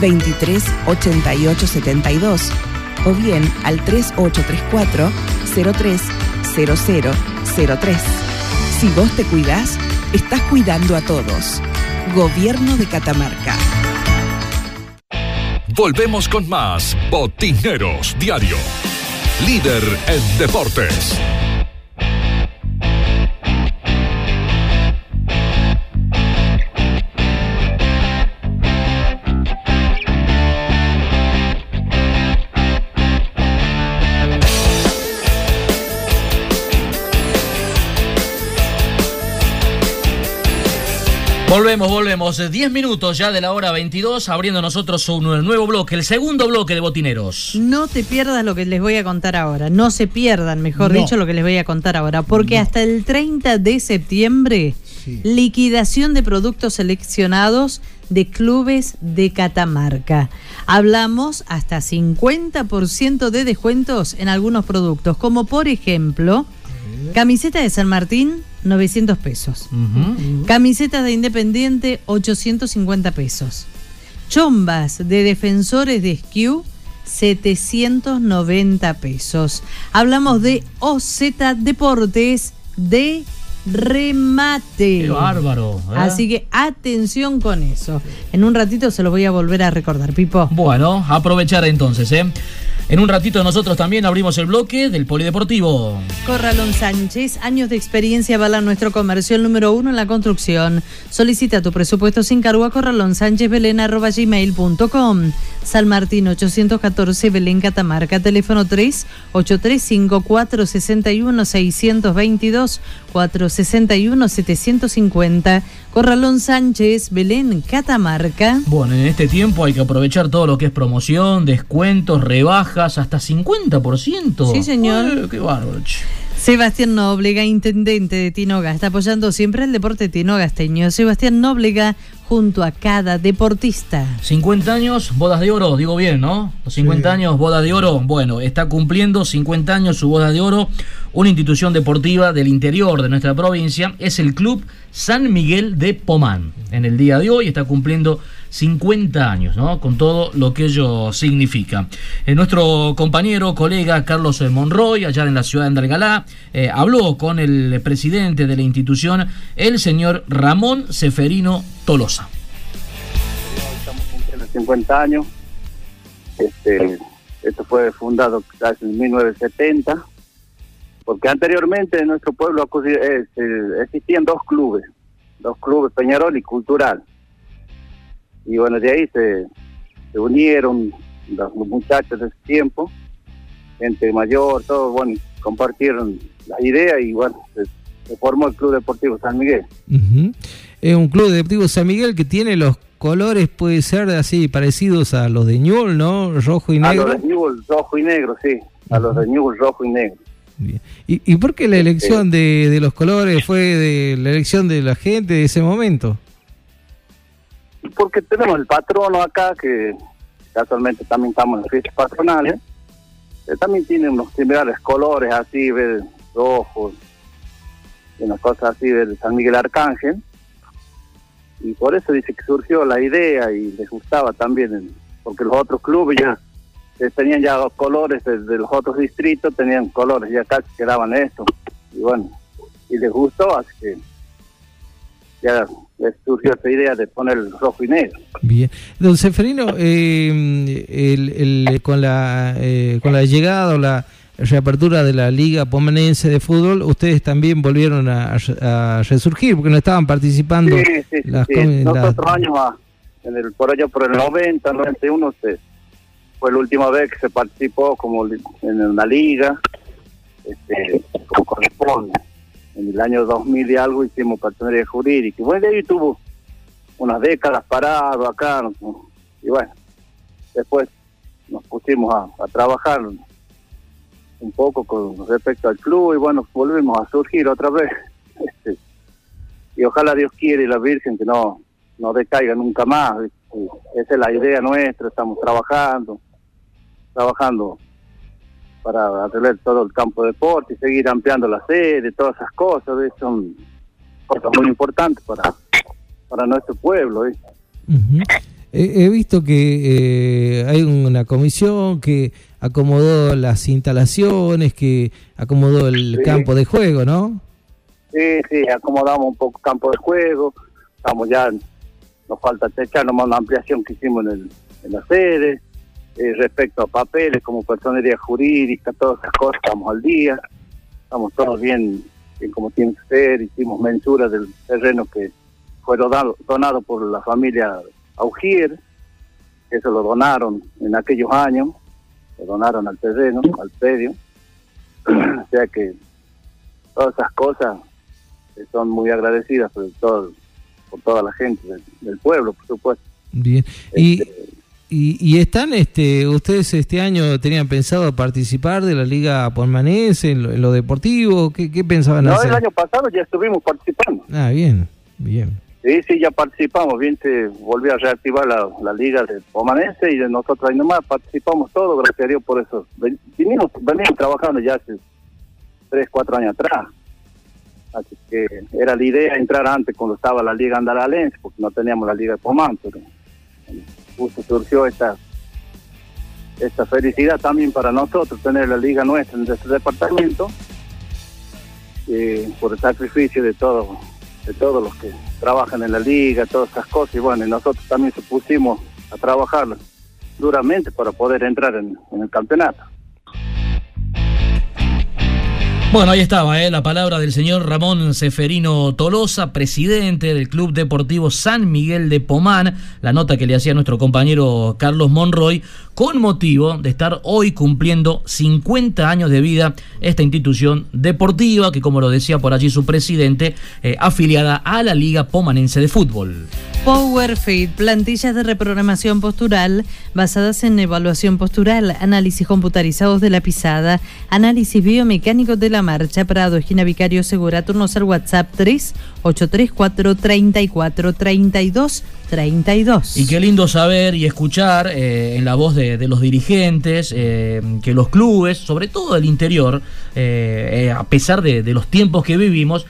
23 88 72 o bien al 3834 03 0003. Si vos te cuidás, estás cuidando a todos. Gobierno de Catamarca. Volvemos con más Botineros Diario. Líder en deportes. Volvemos, volvemos. Eh, 10 minutos ya de la hora 22, abriendo nosotros un nuevo bloque, el segundo bloque de Botineros. No te pierdas lo que les voy a contar ahora. No se pierdan, mejor No. dicho, lo que les voy a contar ahora. Porque hasta el 30 de septiembre, liquidación de productos seleccionados de clubes de Catamarca. Hablamos hasta 50% de descuentos en algunos productos, como por ejemplo, camiseta de San Martín, 900 pesos. Camisetas de Independiente, 850 pesos. Chombas de defensores de SKU, 790 pesos. Hablamos de OZ Deportes de remate. Qué bárbaro. ¿eh? Así que atención con eso. En un ratito se lo voy a volver a recordar, Pipo. Bueno, aprovechar entonces, ¿eh? En un ratito nosotros también abrimos el bloque del Polideportivo. Corralón Sánchez, años de experiencia avalan nuestro comercio, el número uno en la construcción. Solicita tu presupuesto sin cargo a corralonsánchezbelén.com. San Martín 814 Belén Catamarca, teléfono 3 835 461 622 461 750. Corralón Sánchez, Belén Catamarca. Bueno, en este tiempo hay que aprovechar todo lo que es promoción, descuentos, rebajas, hasta 50%. Sí, señor. Qué bárbaro. Sebastián Nóblega, intendente de Tinoga, está apoyando siempre el deporte tinogasteño. Sebastián Nóblega junto a cada deportista. 50 años, bodas de oro, digo bien, ¿no? Los 50 años, boda de oro. Bueno, está cumpliendo 50 años su boda de oro. Una institución deportiva del interior de nuestra provincia es el Club San Miguel de Pomán. En el día de hoy está cumpliendo 50 años, ¿no? Con todo lo que ello significa. Eh, nuestro compañero, colega Carlos Monroy, allá en la ciudad de Andalgalá, eh, habló con el presidente de la institución, el señor Ramón Seferino Tolosa. Tiene 50 años. Este, esto fue fundado casi en 1970, porque anteriormente en nuestro pueblo eh, existían dos clubes, dos clubes, Peñarol y Cultural. Y bueno, de ahí se, se unieron los muchachos de ese tiempo, gente mayor, todo, bueno, compartieron las ideas y bueno, se, se formó el Club Deportivo San Miguel. Ujú. Es un club deportivo San Miguel que tiene los colores, puede ser así, parecidos a los de Ñul, ¿no? Rojo y A negro. los de Newell rojo y negro, sí, a los de Newell rojo y negro. ¿Y, ¿Y por qué la elección de, de los colores fue de la elección de la gente de ese momento? Porque tenemos el patrono acá que casualmente también estamos en fiestas patronales eh, también tiene unos similares colores así ves rojos y unas cosas así del San Miguel Arcángel. Y por eso dice que surgió la idea y les gustaba también porque los otros clubes ya eh, tenían ya los colores de, de los otros distritos tenían colores ya casi quedaban eso y bueno y les gustó así que ya les surgió esa idea de poner el rojo y negro Bien. Don Seferino, eh, el- el- con, la, eh, con la llegada o la reapertura de la Liga Pomenense de Fútbol, ustedes también volvieron a, a resurgir porque no estaban participando. Sí, sí, sí, las sí. com- las- Nosotros años en el, por allá por el 90, 91, se, fue la última vez que se participó como en una liga, este, como corresponde. En el año 2000 y algo hicimos personería jurídica. Y bueno, de ahí tuvo unas décadas parado acá. Y bueno, después nos pusimos a, trabajar un poco con respecto al club y bueno, volvimos a surgir otra vez. Este, y ojalá Dios quiere y la Virgen que no, no decaiga nunca más. Esa es la idea nuestra, estamos trabajando, trabajando para arreglar todo el campo de deporte y seguir ampliando la sede, todas esas cosas, ¿viste? son cosas muy importantes para, para nuestro pueblo. He, he visto que eh, hay una comisión que acomodó las instalaciones, que acomodó el Sí. campo de juego, ¿no? Sí, sí, acomodamos un poco campo de juego, estamos ya, nos falta techar nomás una ampliación que hicimos en, el, en la sede, eh, respecto a papeles como personería jurídica, todas esas cosas, estamos al día, estamos todos bien, bien como tiene que ser, hicimos mensura del terreno que fue donado, donado por la familia Augier, eso lo donaron en aquellos años, lo donaron al terreno, al predio, o sea que todas esas cosas son muy agradecidas por todo por toda la gente del, del pueblo, por supuesto. Bien. Y, y, y están, este, ustedes este año tenían pensado participar de la Liga Pormanense en lo, en lo deportivo, ¿qué, qué pensaban No, hacer? el año pasado ya estuvimos participando. Ah, bien, bien. Sí, sí, ya participamos, bien, se volvió a reactivar la, la liga de Pomanense y de nosotros ahí nomás participamos todos, gracias a Dios por eso. Ven- Vinimos, venimos trabajando ya hace tres, cuatro años atrás. Así que era la idea entrar antes cuando estaba la liga andalalense, porque no teníamos la liga de Pomán, pero justo surgió esta esta felicidad también para nosotros tener la liga nuestra en este departamento eh, por el sacrificio de todos de todos los que trabajan en la liga, todas esas cosas, y bueno, y nosotros también se pusimos a trabajar duramente para poder entrar en, en el campeonato. Bueno, ahí estaba eh, la palabra del señor Ramón Seferino Tolosa, presidente del Club Deportivo San Miguel de Pomán, la nota que le hacía nuestro compañero Carlos Monroy, con motivo de estar hoy cumpliendo 50 años de vida esta institución deportiva, que como lo decía por allí su presidente, eh, afiliada a la Liga Pomanense de Fútbol. PowerFit, plantillas de reprogramación postural basadas en evaluación postural, análisis computarizados de la pisada, análisis biomecánico de la marcha, Prado, esquina Vicario Segura, turnos al WhatsApp 3 834 34 32 32. Y qué lindo saber y escuchar eh, en la voz de, de los dirigentes eh, que los clubes, sobre todo del interior, eh, eh, a pesar de, de los tiempos que vivimos,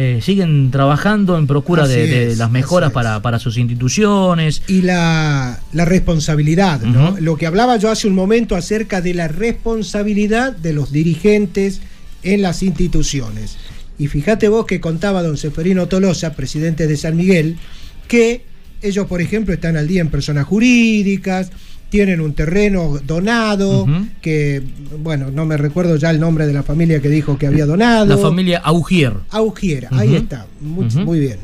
eh, siguen trabajando en procura de, las mejoras para, para sus instituciones. y la, la responsabilidad, ¿no? Lo que hablaba yo hace un momento acerca de la responsabilidad de los dirigentes en las instituciones. Y fíjate vos que contaba don Seferino Tolosa, presidente de San Miguel, que ellos, por ejemplo, están al día en personas jurídicas, tienen un terreno donado, que, bueno, no me recuerdo ya el nombre de la familia que dijo que había donado. La familia Augier. Augiera, ahí está, muy, bien.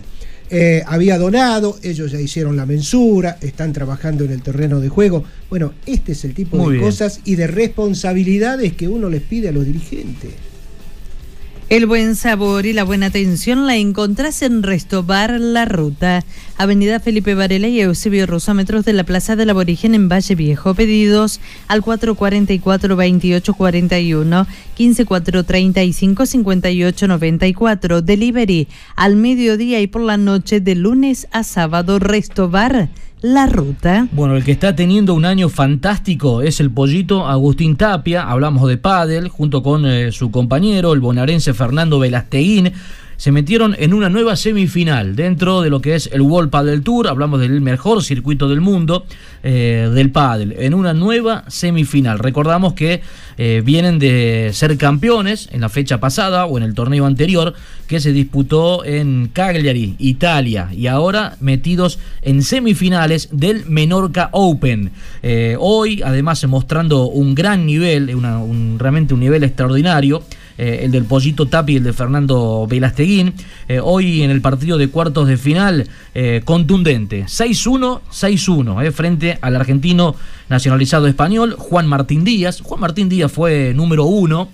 Eh, había donado, ellos ya hicieron la mensura, están trabajando en el terreno de juego. Bueno, este es el tipo Muy de bien. cosas y de responsabilidades que uno les pide a los dirigentes. El buen sabor y la buena atención la encontrás en Restobar La Ruta, Avenida Felipe Varela y Eusebio Rosa, metros de la Plaza del Aborigen en Valle Viejo. Pedidos al 444-2841, 15435-5894. Delivery al mediodía y por la noche de lunes a sábado. Restobar La Ruta. Bueno, el que está teniendo un año fantástico es el pollito Agustín Tapia. Hablamos de pádel, junto con eh, su compañero, el bonaerense Fernando Velasteguín. Se metieron en una nueva semifinal dentro de lo que es el World Padel Tour. Hablamos del mejor circuito del mundo eh, del pádel. En una nueva semifinal. Recordamos que eh, vienen de ser campeones en la fecha pasada o en el torneo anterior que se disputó en Cagliari, Italia. Y ahora metidos en semifinales del Menorca Open. Eh, hoy, además, mostrando un gran nivel, realmente un nivel extraordinario. Eh, el del Pollito Tapi y el de Fernando Velasteguín. Eh, hoy en el partido de cuartos de final, eh, contundente. 6-1, 6-1, eh, frente al argentino nacionalizado español, Juan Martín Díaz. Juan Martín Díaz fue número uno.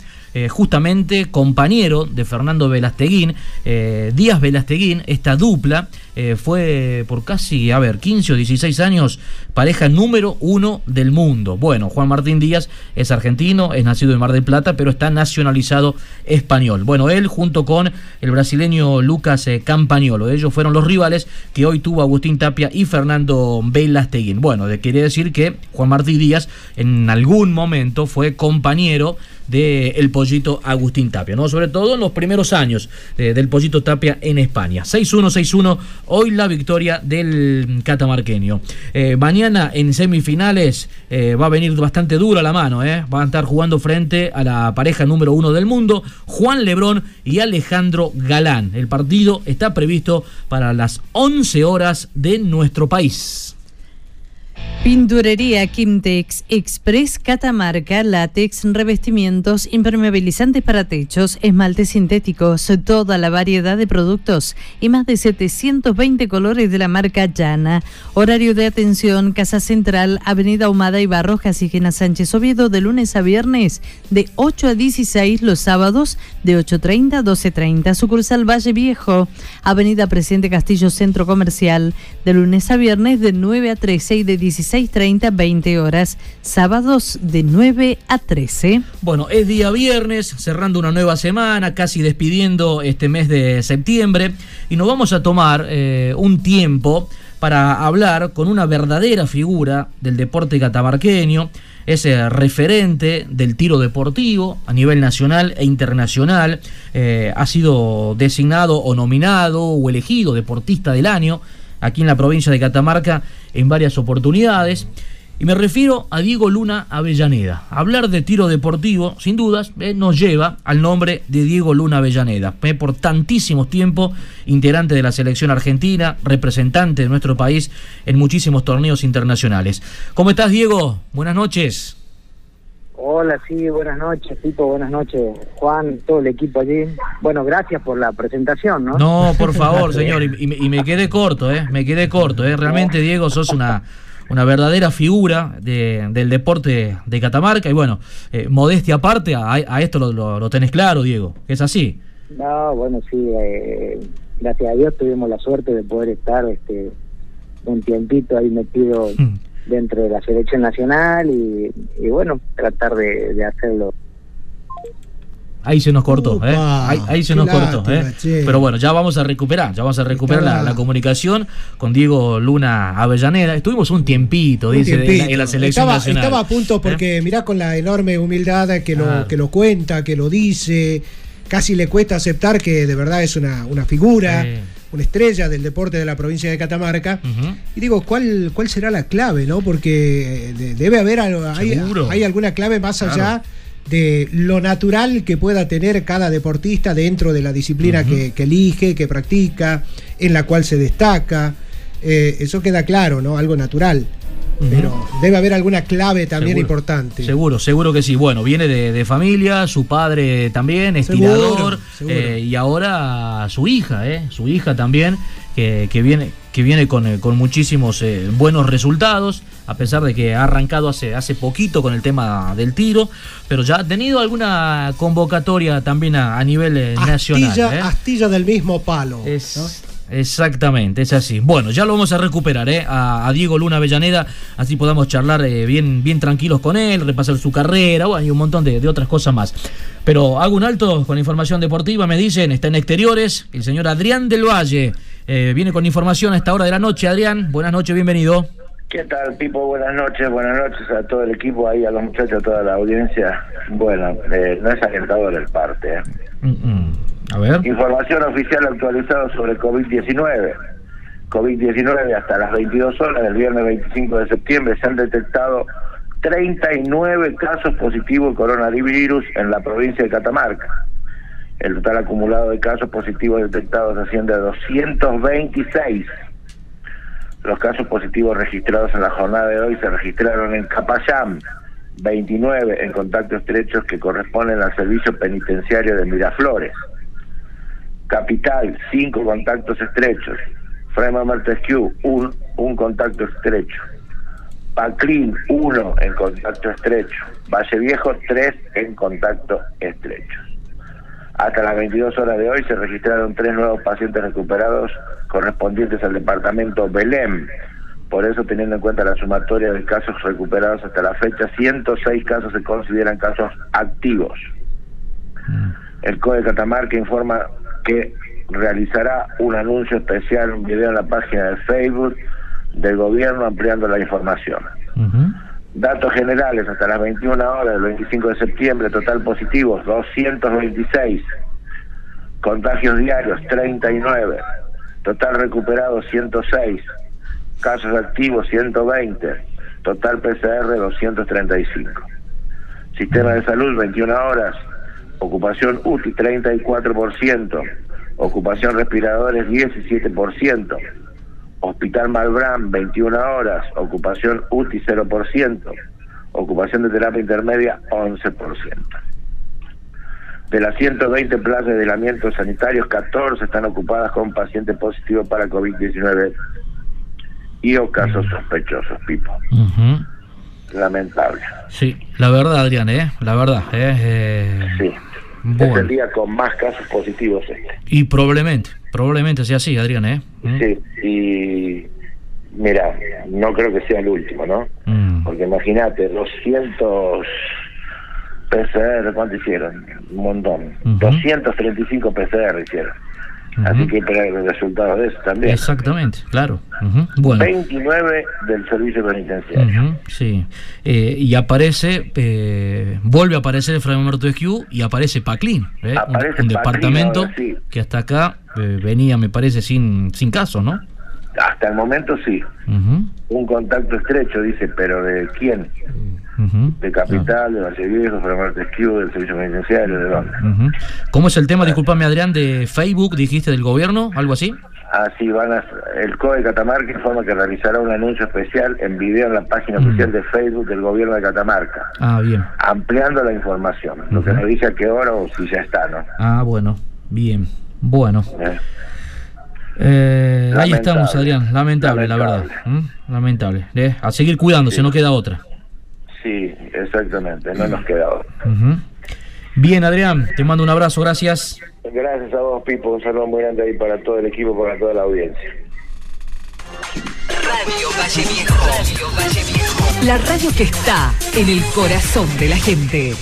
justamente compañero de Fernando Velasteguín, Díaz Velasteguín, esta dupla eh, fue por casi, a ver, 15 o 16 años pareja número uno del mundo. Bueno, Juan Martín Díaz es argentino, es nacido en Mar del Plata, pero está nacionalizado español. Bueno, él junto con el brasileño Lucas eh, Campagnolo, ellos fueron los rivales que hoy tuvo Agustín Tapia y Fernando Velasteguín. Bueno, de, quiere decir que Juan Martín Díaz en algún momento fue compañero de el pollito Agustín Tapia, ¿no? Sobre todo en los primeros años eh, del pollito Tapia en España. 6-1-6-1, hoy la victoria del catamarqueño. Eh, mañana en semifinales eh, va a venir bastante dura la mano, ¿eh? Van a estar jugando frente a la pareja número uno del mundo, Juan Lebrón y Alejandro Galán. El partido está previsto para las 11 horas de nuestro país. Pinturería Quimtex Express Catamarca, látex, revestimientos, impermeabilizantes para techos, esmaltes sintéticos, toda la variedad de productos y más de 720 colores de la marca Llana. Horario de atención, Casa Central, Avenida Humada y Barros, Casigena Sánchez Oviedo, de lunes a viernes, de 8 a 16, los sábados, de 8.30 a 12.30. Sucursal Valle Viejo, Avenida Presidente Castillo Centro Comercial, de lunes a viernes, de 9 a 13 y de 16 6.30, 20 horas, sábados de 9 a 13. Bueno, es día viernes, cerrando una nueva semana, casi despidiendo este mes de septiembre, y nos vamos a tomar eh, un tiempo para hablar con una verdadera figura del deporte catamarqueño, ese referente del tiro deportivo a nivel nacional e internacional, eh, ha sido designado o nominado o elegido deportista del año aquí en la provincia de Catamarca en varias oportunidades. Y me refiero a Diego Luna Avellaneda. Hablar de tiro deportivo, sin dudas, eh, nos lleva al nombre de Diego Luna Avellaneda. Eh, por tantísimo tiempo, integrante de la selección argentina, representante de nuestro país en muchísimos torneos internacionales. ¿Cómo estás, Diego? Buenas noches. Hola, sí, buenas noches, Pipo, buenas noches, Juan, todo el equipo allí. Bueno, gracias por la presentación, ¿no? No, por favor, señor, y, y me quedé corto, ¿eh? Me quedé corto, ¿eh? Realmente, Diego, sos una, una verdadera figura de, del deporte de Catamarca. Y bueno, eh, modestia aparte, a, a esto lo, lo, lo, tenés claro, Diego, que es así. No, bueno, sí, eh, gracias a Dios tuvimos la suerte de poder estar este un tiempito ahí metido. Mm dentro de la selección nacional y, y bueno, tratar de, de, hacerlo. Ahí se nos cortó, Upa, ¿eh? Ahí, ahí se nos lástima, cortó, ¿eh? Pero bueno, ya vamos a recuperar, ya vamos a recuperar la, la, comunicación con Diego Luna Avellaneda. Estuvimos un tiempito, un dice, tiempito. En, la, selección estaba, nacional. Estaba a punto porque ¿Eh? mirá con la enorme humildad que lo, ah. que lo cuenta, que lo dice, casi le cuesta aceptar que de verdad es una, una figura. Eh una estrella del deporte de la provincia de Catamarca. Uh -huh. Y digo, ¿cuál, ¿cuál será la clave? no Porque debe haber hay, hay, alguna clave más claro. allá de lo natural que pueda tener cada deportista dentro de la disciplina uh -huh. que, que, elige, que practica, en la cual se destaca. Eh, eso queda claro, ¿no? Algo natural. Pero debe haber alguna clave también seguro, importante. Seguro, seguro que sí. Bueno, viene de, de familia, su padre también es seguro, tirador seguro. Eh, y ahora su hija, eh, su hija también, que, que viene, que viene con, eh, con muchísimos eh, buenos resultados, a pesar de que ha arrancado hace, hace poquito con el tema del tiro, pero ya ha tenido alguna convocatoria también a, a nivel eh, astilla, nacional. Astilla del mismo palo. Es, ¿no? Exactamente, es así. Bueno, ya lo vamos a recuperar, ¿eh? A, a Diego Luna Avellaneda, así podamos charlar eh, bien, bien tranquilos con él, repasar su carrera, bueno, y un montón de, de, otras cosas más. Pero hago un alto con información deportiva, me dicen, está en exteriores, el señor Adrián del Valle eh, viene con información a esta hora de la noche. Adrián, buenas noches, bienvenido. ¿Qué tal, Pipo? Buenas noches, buenas noches a todo el equipo ahí, a los muchachos, a toda la audiencia. Bueno, eh, no es alentador el parte, ¿eh? Mm -mm. Información oficial actualizada sobre COVID-19. COVID-19 hasta las 22 horas del viernes 25 de septiembre se han detectado 39 casos positivos de coronavirus en la provincia de Catamarca. El total acumulado de casos positivos detectados asciende a 226. Los casos positivos registrados en la jornada de hoy se registraron en Capayán, 29 en contacto estrechos que corresponden al servicio penitenciario de Miraflores. Capital, 5 contactos estrechos. Fremont Montesquieu, un, un contacto estrecho. Paclín, 1 en contacto estrecho. Valle Viejo, 3 en contacto estrecho. Hasta las 22 horas de hoy se registraron tres nuevos pacientes recuperados correspondientes al departamento Belém. Por eso, teniendo en cuenta la sumatoria de casos recuperados hasta la fecha, 106 casos se consideran casos activos. El COE Catamarca informa que realizará un anuncio especial, un video en la página de Facebook del gobierno ampliando la información. Uh -huh. Datos generales hasta las 21 horas del 25 de septiembre, total positivos 226, contagios diarios 39, total recuperados 106, casos activos 120, total PCR 235. Sistema de salud 21 horas, ocupación UTI 34%, ocupación respiradores 17%, Hospital Malbrán, 21 horas, ocupación UTI 0%, ocupación de terapia intermedia 11%. De las 120 plazas de aislamiento sanitarios, 14 están ocupadas con pacientes positivos para COVID-19 y o casos sospechosos, Pipo. Lamentable. Sí, la verdad, Adrián, ¿eh? La verdad, ¿eh? Eh, Sí. Es Bueno, el día con más casos positivos este. y probablemente, probablemente sea así, Adrián, ¿eh? ¿Mm? Sí, y mira, no creo que sea el último, ¿no? Mm. Porque imagínate, 200 PCR, ¿cuánto hicieron? Un montón. 235 PCR hicieron. Así que esperar los resultados de eso también. Exactamente, claro. Bueno. 29 del servicio penitenciario. Sí. Eh, y aparece, eh, vuelve a aparecer el Fray Humberto Esquiú y aparece Paclín, ¿eh? Un- Aparece un, Paclín departamento ahora, sí. que hasta acá eh, venía, me parece, sin, sin casos, ¿no? Hasta el momento sí. Un contacto estrecho, dice, pero ¿de quién? Ujú, De Capital, de Valle Viejo, Framarte Esquivo, del servicio penitenciario, ¿de dónde? ujú. ¿Cómo es el tema, disculpame Adrián, de Facebook, dijiste, del gobierno, algo así? Así van a, el COE de Catamarca informa que realizará un anuncio especial en video en la página oficial de Facebook del gobierno de Catamarca, Ah, bien. ampliando la información. Lo que no dice a qué hora o si ya está, ¿no? Ah, bueno, bien. Bueno. Eh, Eh, ahí estamos, Adrián. Lamentable, la verdad. ¿Mm? Lamentable. ¿eh? A seguir cuidándose, no queda otra. Sí, exactamente, no nos queda otra. Ujú. Bien, Adrián, te mando un abrazo, gracias. Gracias a vos, Pipo, un saludo muy grande ahí para todo el equipo, para toda la audiencia. Radio Valle Viejo. Radio Valle Viejo. La radio que está en el corazón de la gente.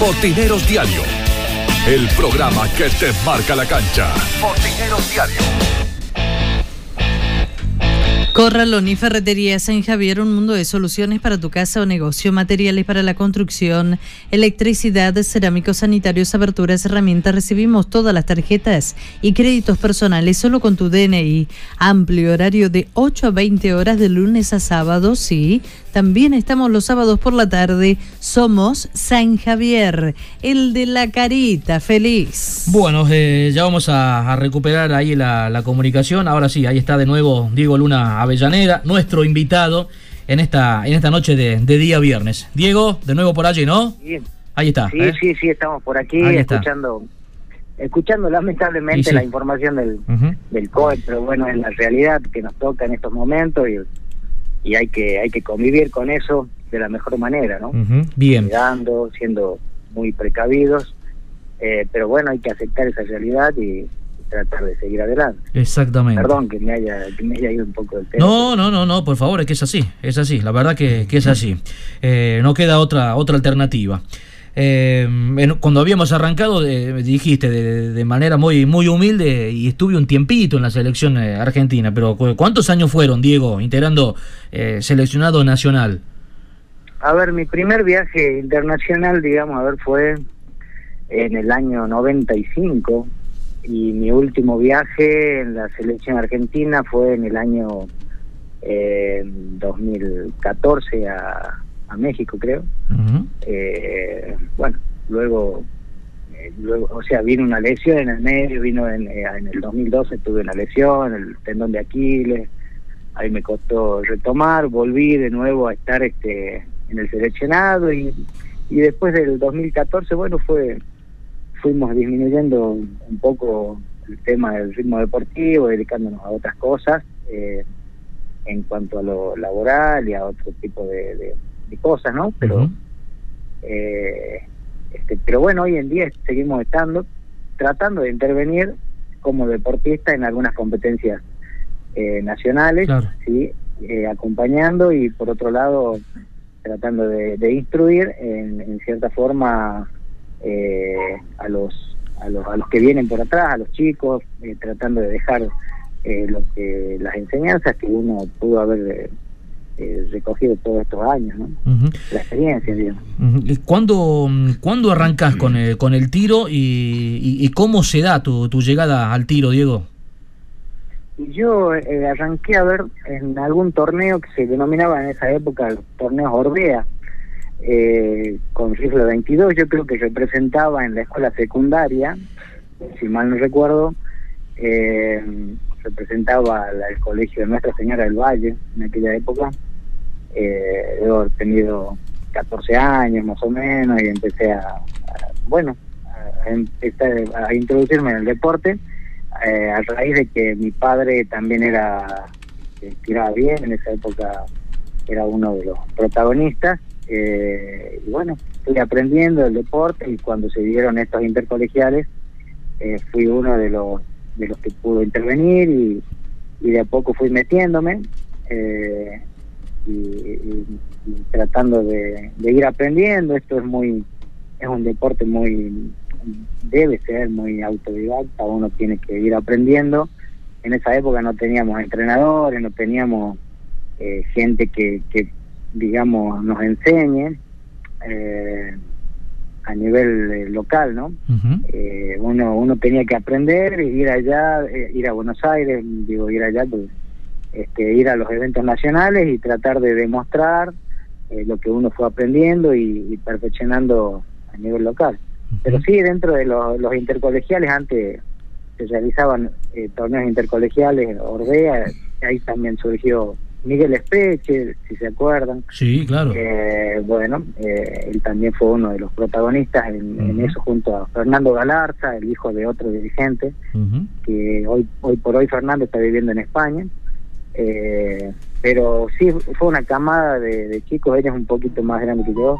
Botineros Diario. El programa que te marca la cancha. Botineros Diario. Corralón y Ferretería San Javier, un mundo de soluciones para tu casa o negocio, materiales para la construcción, electricidad, cerámicos sanitarios, aberturas, herramientas. Recibimos todas las tarjetas y créditos personales solo con tu DNI. Amplio horario de 8 a 20 horas de lunes a sábado, sí. También estamos los sábados por la tarde. Somos San Javier, el de la carita feliz. Bueno, eh, ya vamos a, a recuperar ahí la, la comunicación. Ahora sí, ahí está de nuevo Diego Luna Avellaneda, nuestro invitado en esta, en esta noche de, de día viernes. Diego, de nuevo por allí, ¿no? Bien. Ahí está. Sí, ¿eh? sí, sí, estamos por aquí Ahí está. escuchando escuchando lamentablemente sí. la información del, Ujú. del COE, pero bueno, es la realidad que nos toca en estos momentos y, y hay que hay que convivir con eso de la mejor manera, ¿no? Bien. Cuidando, siendo muy precavidos, eh, pero bueno, hay que aceptar esa realidad y, y tratar de seguir adelante. Exactamente. Perdón que me haya que me haya ido un poco del tema. No, no, no, no, por favor, es que es así, es así, la verdad que, que es así. Eh, no queda otra, otra alternativa. Eh, cuando habíamos arrancado, eh, dijiste de, de manera muy, muy humilde y estuve un tiempito en la selección eh, argentina, pero ¿cu- ¿cuántos años fueron, Diego, integrando eh, seleccionado nacional? A ver, mi primer viaje internacional, digamos, a ver, fue en el año 95 y mi último viaje en la selección argentina fue en el año eh, 2014 a, a México, creo. Eh, bueno, luego, eh, luego, o sea, vino una lesión en el medio, vino en, eh, en el 2012 tuve una lesión, el tendón de Aquiles, ahí me costó retomar, volví de nuevo a estar este en el seleccionado y, y después del 2014, bueno, fue fuimos disminuyendo un poco el tema del ritmo deportivo, dedicándonos a otras cosas eh, en cuanto a lo laboral y a otro tipo de, de- de cosas, ¿no? Pero eh, este, pero bueno, hoy en día seguimos estando tratando de intervenir como deportista en algunas competencias eh, nacionales, sí, Eh, acompañando y por otro lado tratando de, de instruir en, en cierta forma eh, a los a los a los que vienen por atrás, a los chicos, eh, tratando de dejar eh, lo que las enseñanzas que uno pudo haber eh, recogido todos estos años, ¿no? Ujú. La experiencia, digamos. ¿Y ¿Cuándo, ¿cuándo arrancas con el, con el tiro y, y- y cómo se da tu, tu llegada al tiro, Diego? Yo eh, arranqué a ver en algún torneo que se denominaba en esa época el torneo Orbea, eh, con rifle 22, yo creo que representaba en la escuela secundaria, si mal no recuerdo, eh, representaba el colegio de Nuestra Señora del Valle en aquella época. Eh, debo tenido 14 años más o menos y empecé a, bueno, a, a introducirme en el deporte eh, a raíz de que mi padre también era, eh, tiraba bien, en esa época era uno de los protagonistas. eh, y bueno, fui aprendiendo el deporte y cuando se dieron estos intercolegiales, eh, fui uno de los de los que pudo intervenir y, y de a poco fui metiéndome eh, y, y- y tratando de, de ir aprendiendo. Esto es muy es un deporte muy debe ser muy autodidacta, uno tiene que ir aprendiendo. En esa época no teníamos entrenadores, no teníamos eh, gente que, que digamos nos enseñe eh, a nivel eh, local, ¿no? Eh, uno uno tenía que aprender ir allá eh, ir a Buenos Aires digo ir allá pues este ir a los eventos nacionales y tratar de demostrar eh, lo que uno fue aprendiendo y, y perfeccionando a nivel local. Pero sí dentro de los, los intercolegiales antes se realizaban eh, torneos intercolegiales Ordea ahí también surgió Miguel Espeche si se acuerdan. Sí, claro. eh, bueno, eh, él también fue uno de los protagonistas en, en eso junto a Fernando Galarza, el hijo de otro dirigente, que hoy hoy por hoy Fernando está viviendo en España. Eh, pero sí, fue una camada de, de chicos, ella es un poquito más grande que yo.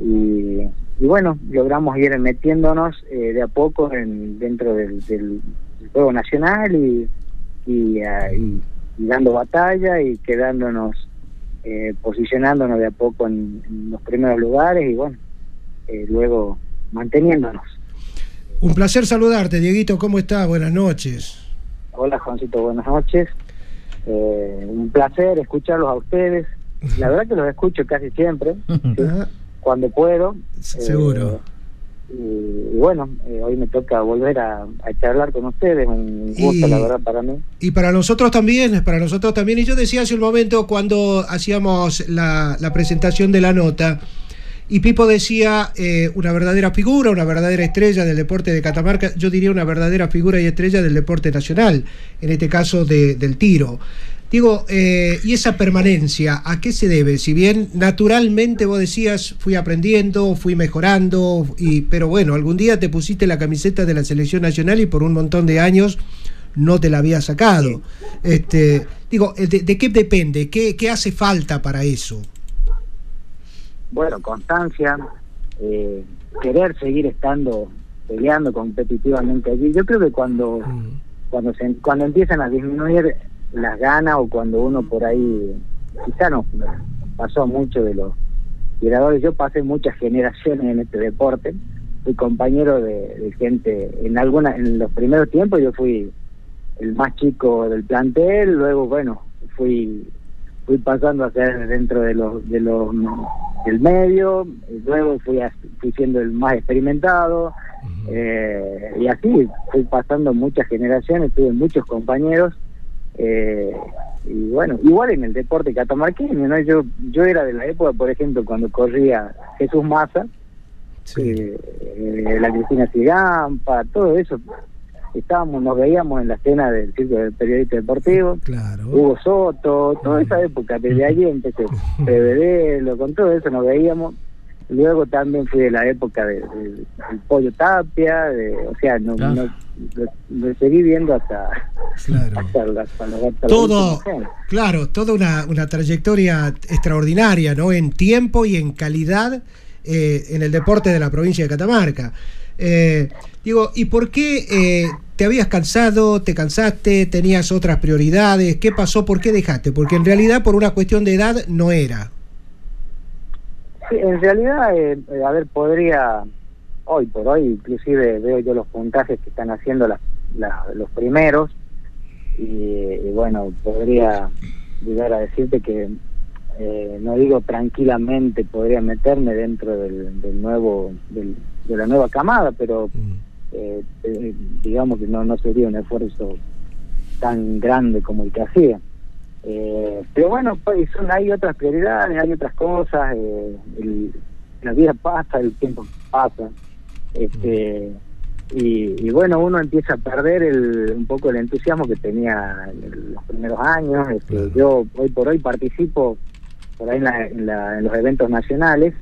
Y, y bueno, logramos ir metiéndonos eh, de a poco en, dentro del, del juego nacional y, y, ah, y- y dando batalla y quedándonos eh, posicionándonos de a poco en, en los primeros lugares y bueno, eh, luego manteniéndonos. Un placer saludarte, Dieguito. ¿Cómo estás? Buenas noches. Hola Juancito, buenas noches. Eh, un placer escucharlos a ustedes. La verdad que los escucho casi siempre, sí, cuando puedo. Seguro. Eh, y, y bueno, eh, hoy me toca volver a, a charlar con ustedes, un gusto Y- la verdad para mí. Y para nosotros también, para nosotros también. Y yo decía hace un momento cuando hacíamos la, la presentación de la nota, y Pipo decía eh, una verdadera figura, una verdadera estrella del deporte de Catamarca, yo diría una verdadera figura y estrella del deporte nacional, en este caso de- del tiro. Digo, eh, ¿y esa permanencia a qué se debe? Si bien naturalmente vos decías, fui aprendiendo, fui mejorando, y, pero bueno, algún día te pusiste la camiseta de la selección nacional y por un montón de años no te la había sacado. Este, digo, ¿de, de qué depende? ¿Qué, ¿Qué hace falta para eso? Bueno, constancia, eh, querer seguir estando peleando competitivamente allí. Yo creo que cuando cuando se, cuando empiezan a disminuir las ganas o cuando uno por ahí, quizá no pasó mucho de los tiradores, yo pasé muchas generaciones en este deporte, fui compañero de, de gente, en alguna, en los primeros tiempos yo fui el más chico del plantel, luego bueno, fui fui pasando a ser dentro de los de los del medio, luego fui a- fui siendo el más experimentado eh, y así fui pasando muchas generaciones, tuve muchos compañeros eh, y bueno, igual en el deporte catamarqueño, ¿no? Yo yo era de la época, por ejemplo, cuando corría Jesús Maza, eh, eh, la Cristina Cigampa, todo eso. Estábamos, nos veíamos en la escena del circo del periodista deportivo, Hugo Soto, toda esa época, desde allí empecé, Prevedelo, con todo eso nos veíamos. Luego también fui de la época de, de- del Pollo Tapia, de, o sea, no, Claro. no- lo, lo seguí viendo hasta, hasta, la- hasta la- hasta la Todo, claro, toda una, una trayectoria extraordinaria, ¿no? En tiempo y en calidad eh, en el deporte de la provincia de Catamarca. Eh, digo, ¿y por qué eh, te habías cansado, te cansaste, tenías otras prioridades? ¿Qué pasó? ¿Por qué dejaste? Porque en realidad por una cuestión de edad no era. Sí, en realidad, eh, eh, a ver, podría, hoy por hoy, inclusive veo yo los puntajes que están haciendo las- la- los primeros, y, bueno, podría llegar a decirte que, eh, no digo tranquilamente, podría meterme dentro del, del nuevo, del- de la nueva camada, pero eh, eh, digamos que no, no sería un esfuerzo tan grande como el que hacía. Eh, pero bueno, pues son, hay otras prioridades, hay otras cosas, eh, el- la vida pasa, el tiempo pasa. Este, Y, y bueno, uno empieza a perder el, un poco el entusiasmo que tenía en los primeros años. Este, Yo hoy por hoy participo por ahí en, la- en la- en los eventos nacionales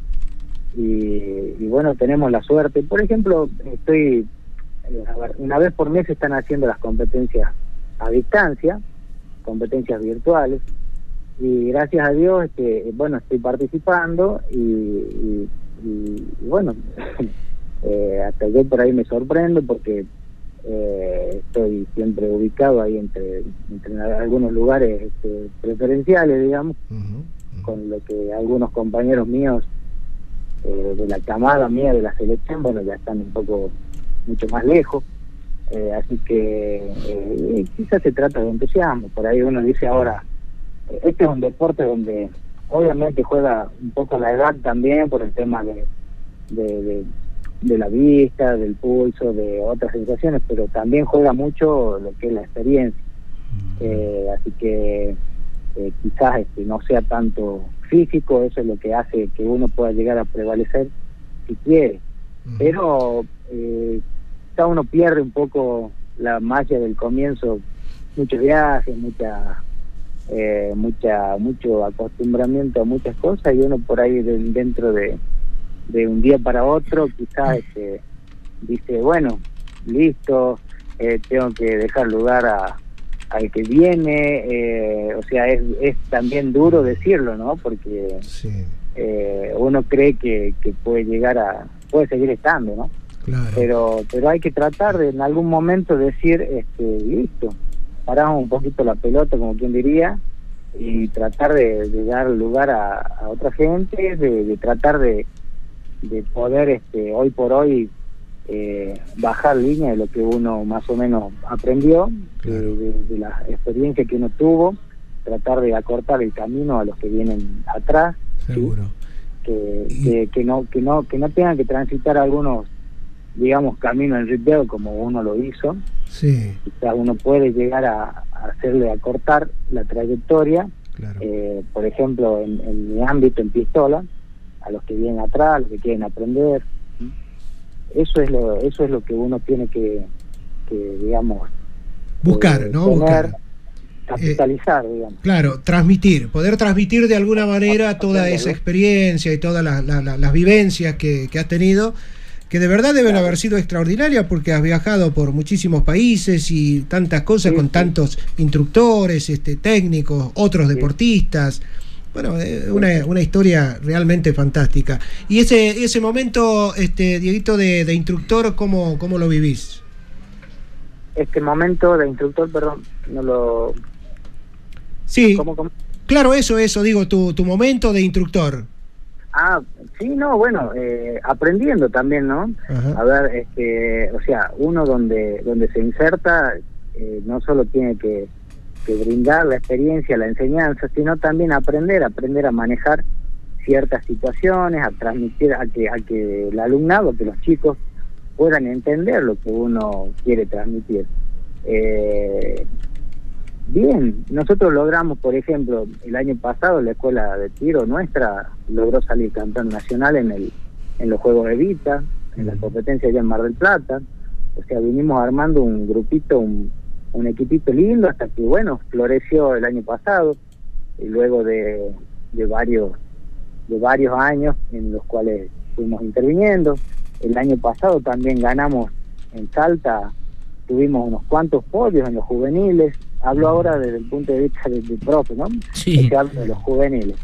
y, y bueno, tenemos la suerte. Por ejemplo, estoy, eh, una vez por mes están haciendo las competencias a distancia, competencias virtuales y gracias a Dios este, bueno estoy participando y, y- y- y bueno eh, hasta yo por ahí me sorprendo porque eh, estoy siempre ubicado ahí entre, entre algunos lugares este, preferenciales digamos con lo que algunos compañeros míos eh, de la camada mía de la selección bueno ya están un poco mucho más lejos eh, así que eh, quizás se trata de entusiasmo. Por ahí uno dice ahora, eh, este es un deporte donde obviamente juega un poco la edad también por el tema de, de, de- de la vista, del pulso, de otras sensaciones, pero también juega mucho lo que es la experiencia. Eh, así que quizás este, no sea tanto físico, eso es lo que hace que uno pueda llegar a prevalecer si quiere. Pero eh, cada uno pierde un poco la magia del comienzo, muchos viajes, mucha, eh, mucha, mucho acostumbramiento a muchas cosas y uno por ahí de- dentro de, de un día para otro quizás este, dice, bueno, listo, eh, tengo que dejar lugar a al que viene, eh, o sea, es, es también duro decirlo, ¿no? Porque eh, uno cree que, que puede llegar a, puede seguir estando, ¿no? pero pero hay que tratar de en algún momento decir este listo paramos un poquito la pelota como quien diría y tratar de, de dar lugar a, a otra gente de, de tratar de, de poder este hoy por hoy eh, bajar línea de lo que uno más o menos aprendió de, de- de la experiencia que uno tuvo tratar de acortar el camino a los que vienen atrás ¿sí? que, que, que no que no que no tengan que transitar algunos digamos caminos en ripeo como uno lo hizo Sí. quizás uno puede llegar a, a hacerle acortar la trayectoria eh, por ejemplo en, en mi ámbito en pistola a los que vienen atrás a los que quieren aprender. Eso es lo eso es lo que uno tiene que, que digamos Buscar, eh, ¿no? tener, Buscar. capitalizar digamos Claro, transmitir, poder transmitir de alguna manera toda esa experiencia y todas las, la- la- las vivencias que, que has tenido, que de verdad deben haber sido extraordinarias porque has viajado por muchísimos países y tantas cosas con tantos instructores, este, técnicos, otros deportistas. Bueno, eh, una, una historia realmente fantástica. Y ese, ese momento, este, Dieguito, de, de instructor, ¿cómo, ¿cómo lo vivís? este momento de instructor perdón no lo Sí, ¿Cómo, cómo? claro, eso, eso, digo, tu, tu momento de instructor. Ah, sí, no, bueno, eh, aprendiendo también, ¿no? A ver, este, o sea, uno donde donde se inserta eh, no solo tiene que, que brindar la experiencia, la enseñanza, sino también aprender, aprender a manejar ciertas situaciones, a transmitir, a que, a que el alumnado, que los chicos puedan entender lo que uno quiere transmitir. Eh, Bien, nosotros logramos, por ejemplo, el año pasado la escuela de tiro nuestra logró salir campeón nacional en el en los Juegos de Vita, en la competencia allá en Mar del Plata. O sea, vinimos armando un grupito, un, un equipito lindo hasta que, bueno, floreció el año pasado y luego de, de varios de varios años en los cuales fuimos interviniendo. El año pasado también ganamos en Salta, tuvimos unos cuantos podios en los juveniles. Hablo ahora desde el punto de vista del, del profe, ¿no? Sí. Hablo de los juveniles.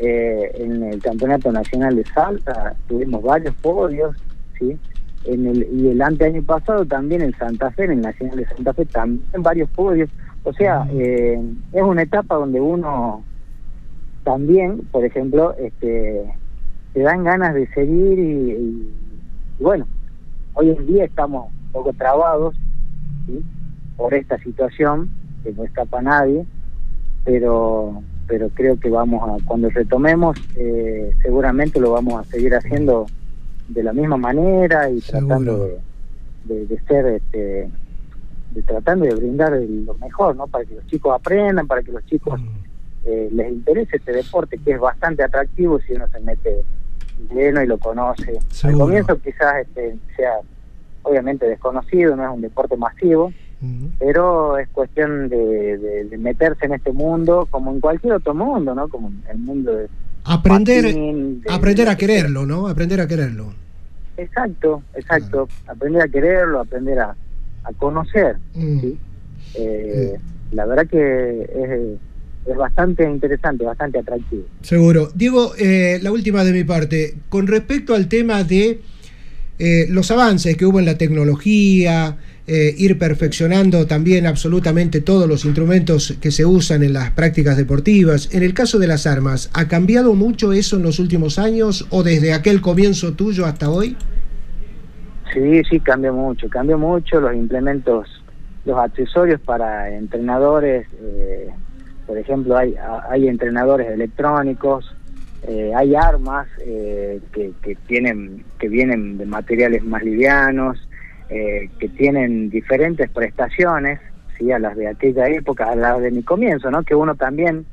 Eh, en el Campeonato Nacional de Salta tuvimos varios podios, ¿sí? En el, y el anteaño pasado también en Santa Fe, en el Nacional de Santa Fe, también varios podios. O sea, eh, es una etapa donde uno también, por ejemplo, este, te dan ganas de seguir y, y- y bueno, hoy en día estamos un poco trabados ¿sí? por esta situación que no escapa a nadie, pero pero creo que vamos a cuando retomemos eh, seguramente lo vamos a seguir haciendo de la misma manera y tratando de, de, de ser este de tratando de brindar el- lo mejor no para que los chicos aprendan para que los chicos eh, les interese este deporte que es bastante atractivo si uno se mete lleno y lo conoce. Al comienzo quizás este sea obviamente desconocido, no es un deporte masivo, pero es cuestión de, de- de meterse en este mundo como en cualquier otro mundo, ¿no? Como en el mundo de Aprender, de- aprender a quererlo, ¿no? Aprender a quererlo. Exacto, exacto. Aprender a quererlo, aprender a, a conocer. Mm. ¿sí? Eh, La verdad que es, es bastante interesante, bastante atractivo. Seguro. Diego, eh, la última de mi parte. Con respecto al tema de eh, los avances que hubo en la tecnología, eh, ir perfeccionando también absolutamente todos los instrumentos que se usan en las prácticas deportivas. En el caso de las armas, ¿ha cambiado mucho eso en los últimos años o desde aquel comienzo tuyo hasta hoy? Sí, sí, cambió mucho, cambió mucho los implementos, los accesorios para entrenadores, eh, por ejemplo, hay, hay entrenadores electrónicos, eh, hay armas que, que tienen, que vienen de materiales más livianos, eh, que tienen diferentes prestaciones, sí, a las de aquella época, a las de mi comienzo, ¿no? Que uno también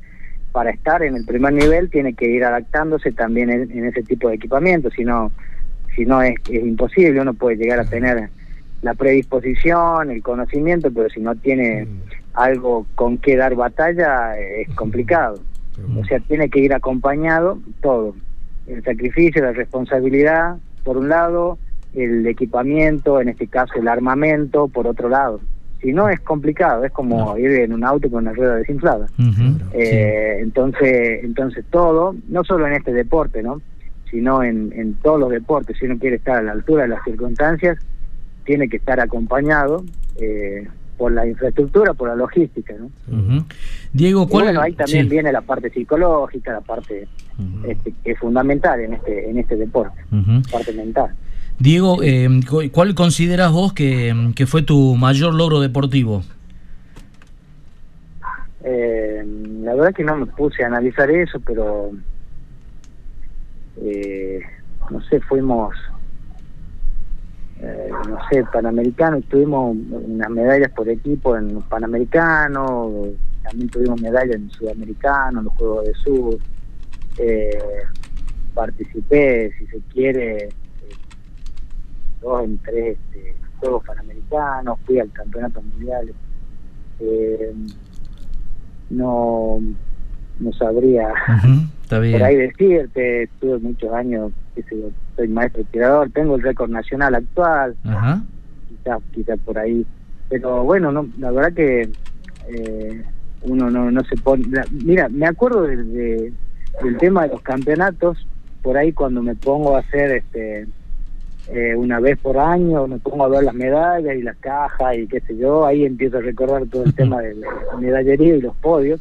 para estar en el primer nivel tiene que ir adaptándose también en, en ese tipo de equipamiento, si no si no es, es imposible, uno puede llegar a tener la predisposición, el conocimiento, pero si no tiene algo con que dar batalla, es complicado. O sea, tiene que ir acompañado todo. El sacrificio, la responsabilidad, por un lado, el equipamiento, en este caso el armamento, por otro lado. Si no, es complicado, es como ir en un auto con una rueda desinflada. Eh, entonces, entonces todo, no solo en este deporte, ¿no? sino en, en todos los deportes, si uno quiere estar a la altura de las circunstancias, tiene que estar acompañado eh, por la infraestructura, por la logística. ¿no? Diego, Y ¿cuál bueno, ahí también sí. viene la parte psicológica, la parte este, que es fundamental en este en este deporte, Ujú. parte mental. Diego, eh, cu- ¿cuál consideras vos que, que fue tu mayor logro deportivo? Eh, la verdad que no me puse a analizar eso, pero eh, no sé, fuimos, eh, no sé, Panamericano, tuvimos unas medallas por equipo en Panamericanos, también tuvimos medallas en Sudamericano, en los Juegos de Sur, eh, participé, si se quiere, dos en tres este, Juegos Panamericanos, fui al Campeonato Mundial. Eh, no no sabría Está bien. por ahí decirte, estuve muchos años, soy maestro tirador, tengo el récord nacional actual, Ajá. quizás quizás por ahí, pero bueno, no, la verdad que eh, uno no, no se pone, la- mira, me acuerdo de- de- del tema de los campeonatos, por ahí cuando me pongo a hacer este eh, una vez por año, me pongo a ver las medallas y las cajas y qué sé yo, ahí empiezo a recordar todo el tema del medallería y los podios.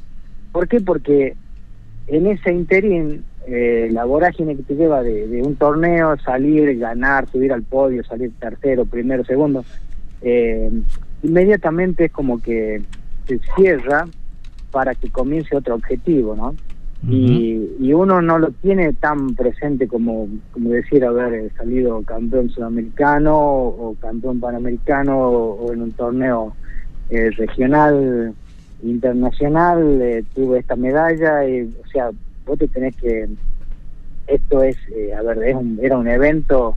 ¿Por qué? Porque en ese interín, eh, la vorágine que te lleva de, de un torneo, salir, ganar, subir al podio, salir tercero, primero, segundo, eh, inmediatamente es como que se cierra para que comience otro objetivo, ¿no? Y, y uno no lo tiene tan presente como, como decir haber salido campeón sudamericano o, campeón panamericano o, en un torneo eh, regional internacional eh, tuve esta medalla y, o sea vos te tenés que esto es eh, a ver es un, era un evento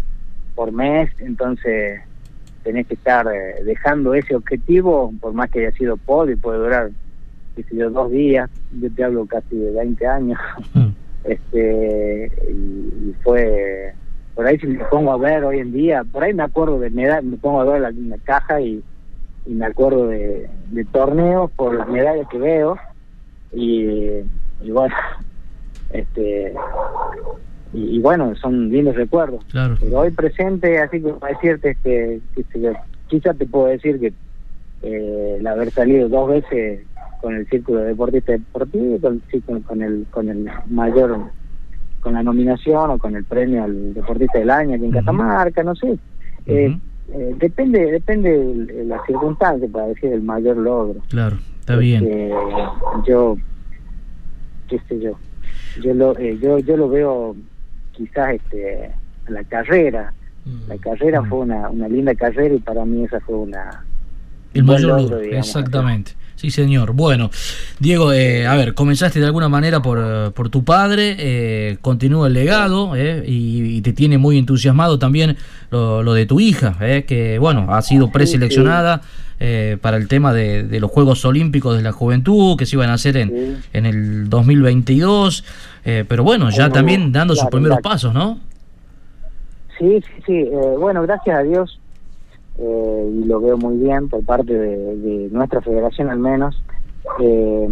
por mes entonces tenés que estar eh, dejando ese objetivo por más que haya sido podio puede durar qué sé yo, dos días, yo te hablo casi de 20 años, este y, y fue, por ahí si me pongo a ver hoy en día, por ahí me acuerdo de medallas, me pongo a ver la, la caja y, y me acuerdo de, de torneos por las medallas que veo y, y bueno, este y, y bueno, son lindos recuerdos. Claro. Pero hoy presente, así que para decirte, este, qué sé yo, quizás te puedo decir que eh, el haber salido dos veces con el círculo de deportista deportivo, con, sí, con, con el con el mayor, con la nominación o con el premio al deportista del año aquí en Catamarca, no sé. Eh, eh, depende depende de la circunstancia para decir el mayor logro. Claro, está bien. Eh, yo, qué sé yo, yo lo, eh, yo, yo lo veo quizás este, la carrera. La carrera fue una, una linda carrera y para mí esa fue una, El mayor logro, logro, digamos. exactamente. Sí, señor. Bueno, Diego, eh, a ver, comenzaste de alguna manera por, eh, por tu padre, eh, continúa el legado eh, y, y te tiene muy entusiasmado también lo, lo de tu hija, eh, que bueno, ha sido preseleccionada eh, para el tema de, de los Juegos Olímpicos de la Juventud, que se iban a hacer en, en el 2022, eh, pero bueno, ya también dando sus primeros pasos, ¿no? Sí, sí, sí. bueno, gracias a Dios, eh, y lo veo muy bien por parte de, de nuestra federación al menos, eh,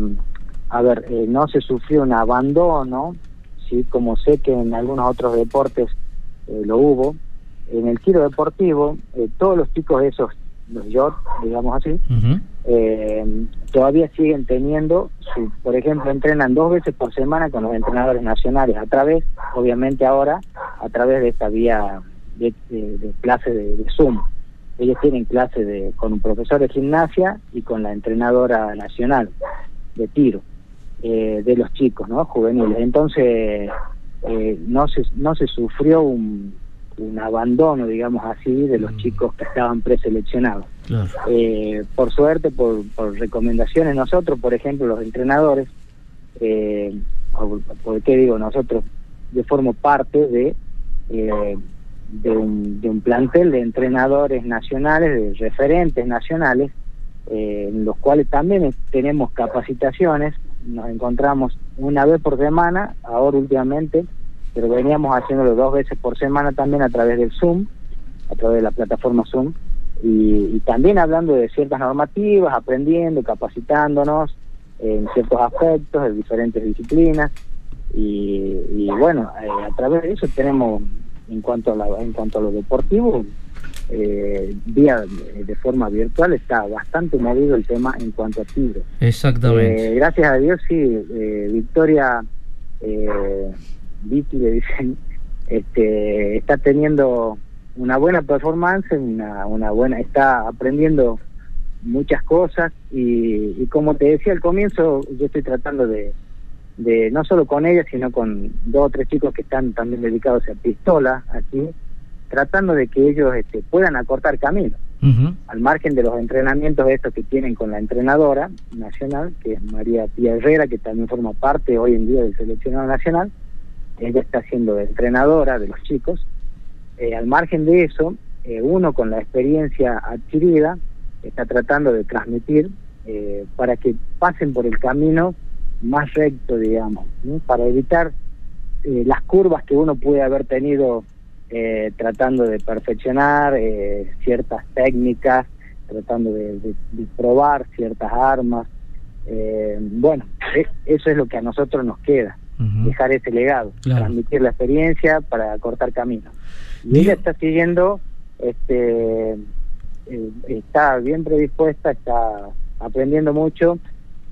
a ver, eh, no se sufrió un abandono, sí, como sé que en algunos otros deportes eh, lo hubo. En el tiro deportivo, eh, todos los chicos esos, los YOT, digamos así, eh, todavía siguen teniendo, su, por ejemplo, entrenan dos veces por semana con los entrenadores nacionales, a través, obviamente ahora, a través de esta vía de, de, de clase de, de Zoom. Ellos tienen clase de, con un profesor de gimnasia y con la entrenadora nacional de tiro eh, de los chicos, ¿no? Juveniles. Entonces, eh, no, se, no se sufrió un, un abandono, digamos así, de los chicos que estaban preseleccionados. Eh, por suerte, por, por recomendaciones nosotros, por ejemplo, los entrenadores, eh, ¿por qué digo nosotros? Yo formo parte de, de, un, de un plantel de entrenadores nacionales, de referentes nacionales, eh, en los cuales también tenemos capacitaciones, nos encontramos una vez por semana, ahora últimamente, pero veníamos haciéndolo dos veces por semana también a través del Zoom, a través de la plataforma Zoom, y, y también hablando de ciertas normativas, aprendiendo, capacitándonos en ciertos aspectos, de diferentes disciplinas, y, y bueno, eh, a través de eso tenemos, en cuanto a, la, en cuanto a lo deportivo, eh, vía de, de forma virtual está bastante movido el tema en cuanto a tiro. Exactamente. Eh, gracias a Dios, sí, eh, Victoria, eh, Vicky le dicen, este, está teniendo una buena performance, una, una buena, está aprendiendo muchas cosas y, y como te decía al comienzo, yo estoy tratando de, de no solo con ella, sino con dos o tres chicos que están también dedicados a pistola aquí, tratando de que ellos este, puedan acortar camino al margen de los entrenamientos estos que tienen con la entrenadora nacional, que es María Pía Herrera, que también forma parte hoy en día del seleccionado nacional, ella está siendo entrenadora de los chicos. Eh, al margen de eso, eh, uno con la experiencia adquirida está tratando de transmitir eh, para que pasen por el camino más recto, digamos, para evitar eh, las curvas que uno puede haber tenido eh, tratando de perfeccionar eh, ciertas técnicas, tratando de, de- de probar ciertas armas. Eh, bueno, e- eso es lo que a nosotros nos queda, dejar ese legado, Claro. transmitir la experiencia para cortar camino. Y ella está siguiendo, este, eh, está bien predispuesta, está aprendiendo mucho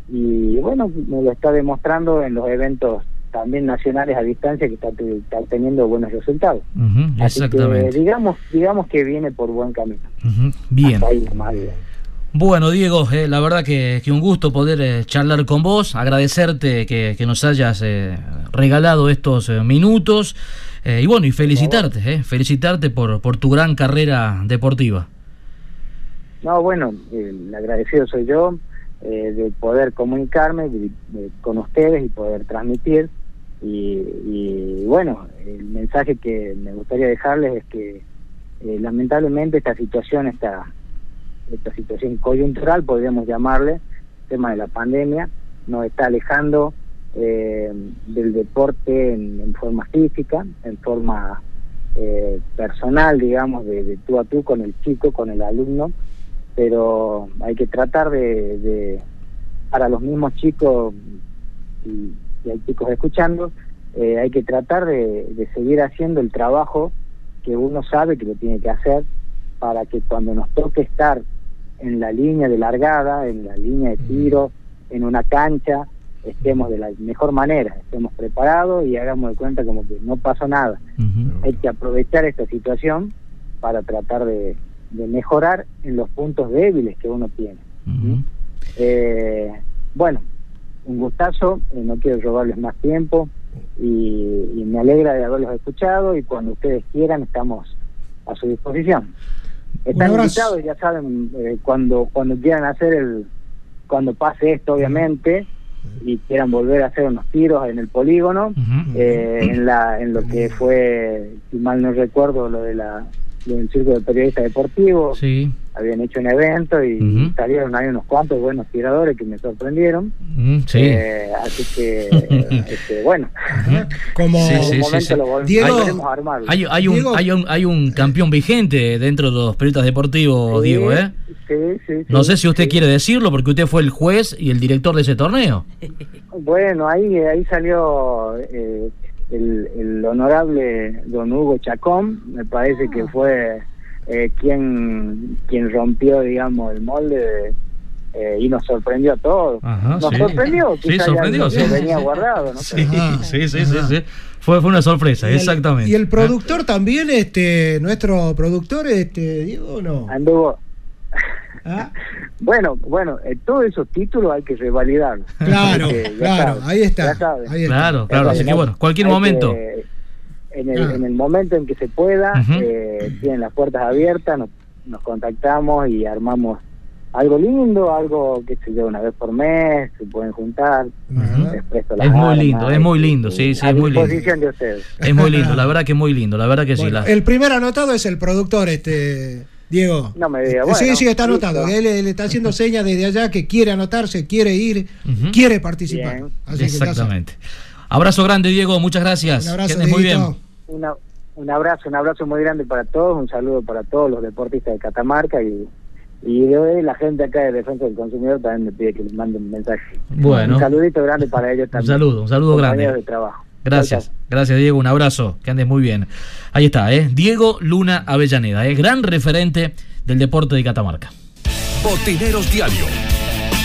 y bueno, me lo está demostrando en los eventos también nacionales a distancia que está, está teniendo buenos resultados. Ujú, Así que digamos, digamos que viene por buen camino. Bien. Hasta ahí. Bueno, Diego, eh, la verdad que, que un gusto poder eh, charlar con vos, agradecerte que, que nos hayas eh, regalado estos minutos y bueno, y felicitarte, eh, felicitarte por, por tu gran carrera deportiva. No, bueno, el agradecido soy yo eh, de poder comunicarme con ustedes y poder transmitir. Y, y, bueno, el mensaje que me gustaría dejarles es que eh, lamentablemente esta situación, esta, esta situación coyuntural, podríamos llamarle, tema de la pandemia, nos está alejando eh, del deporte en, en forma física, en forma eh, personal, digamos, de, de tú a tú con el chico, con el alumno, pero hay que tratar de, de para los mismos chicos, y, y hay chicos escuchando, eh, hay que tratar de, de seguir haciendo el trabajo que uno sabe que lo tiene que hacer para que cuando nos toque estar en la línea de largada, en la línea de tiro, en una cancha, estemos de la mejor manera, estemos preparados y hagamos de cuenta como que no pasó nada. Hay que aprovechar esta situación para tratar de, de mejorar en los puntos débiles que uno tiene. Eh, bueno, un gustazo, eh, no quiero robarles más tiempo y, y me alegra de haberlos escuchado y cuando ustedes quieran estamos a su disposición. están invitados, ya saben, eh, cuando cuando quieran hacer el, cuando pase esto, obviamente, y quieran volver a hacer unos tiros en el polígono, eh, en la en lo que fue, si mal no recuerdo, lo de la lo del circo de periodistas deportivos, Sí. habían hecho un evento y salieron ahí unos cuantos buenos tiradores que me sorprendieron. Mm, sí. Eh, así que, este, bueno, como Sí, en sí, algún sí, momento sí. lo Diego, a armarlo. Hay, hay un, Diego. hay, un, hay un campeón vigente dentro de los periodistas deportivos, Sí, Diego, ¿eh? Sí, sí, sí. No sé si usted quiere decirlo porque usted fue el juez y el director de ese torneo. Bueno, ahí ahí salió eh, el, el honorable don Hugo Chacón, me parece Ah. que fue eh, quien quien rompió, digamos, el molde de- eh, y nos sorprendió a todos. Ajá, nos sí. sorprendió, Sí, sorprendió, lo- sí. lo venía guardado, ¿no? Sí, sí, sí, sí, sí. Fue, fue una sorpresa, Y el- exactamente. Y el productor también, este, nuestro productor, este, Diego, no. Anduvo. Bueno, bueno, eh, todos esos títulos hay que revalidarlos. Claro, claro, ahí está, ya saben. ahí está. Claro, claro, así que ¿no? bueno, cualquier momento. que, en, el, Ah. en el momento en que se pueda, eh, tienen las puertas abiertas, nos, nos contactamos y armamos algo lindo, algo que se yo, una vez por mes, se pueden juntar. Es muy armas lindo, es muy lindo, sí, sí, es muy lindo. disposición de ustedes. Es muy lindo, la verdad que es muy lindo, la verdad que sí. La- el primer anotado es el productor, este, Diego. No me diga, sí, bueno, sí, está anotado. Él le está haciendo señas desde allá que quiere anotarse, quiere ir, quiere participar. Bien. Así que ya sabe. Exactamente. Abrazo grande, Diego, muchas gracias. Un abrazo, muy bien. Dieguito. Una, un abrazo, un abrazo muy grande para todos, un saludo para todos los deportistas de Catamarca y, y de la gente acá de Defensa del Consumidor también me pide que les mande un mensaje. Bueno. Un saludito grande para ellos Un también. saludo, un saludo grande. de trabajo. Gracias, gracias Diego, un abrazo, que andes muy bien. Ahí está, ¿eh? Diego Luna Avellaneda, ¿eh? gran referente del deporte de Catamarca. Botineros Diario.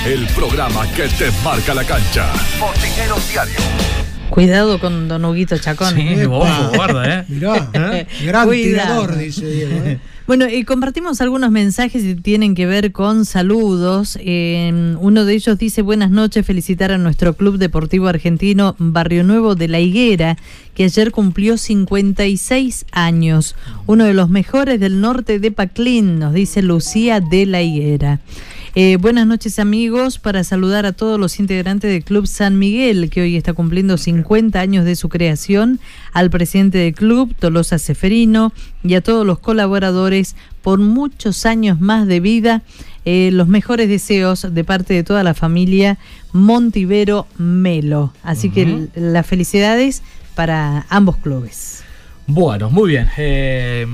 El programa que te marca la cancha. Botineros Diario. Cuidado con Don Huguito Chacón. Sí, ¿eh? ojo, guarda, ¿eh? Mirá, gran Cuidado. tirador, dice Diego. ¿eh? Bueno, y compartimos algunos mensajes que tienen que ver con saludos. Eh, uno de ellos dice, buenas noches, felicitar a nuestro Club Deportivo Argentino Barrio Nuevo de La Higuera, que ayer cumplió 56 años. Uno de los mejores del norte de Paclín, nos dice Lucía de La Higuera. Eh, buenas noches amigos, para saludar a todos los integrantes del Club San Miguel, que hoy está cumpliendo 50 años de su creación, al presidente del club, Tolosa Seferino, y a todos los colaboradores por muchos años más de vida. Eh, los mejores deseos de parte de toda la familia Montivero Melo. Así que las felicidades para ambos clubes. Bueno, muy bien. Eh,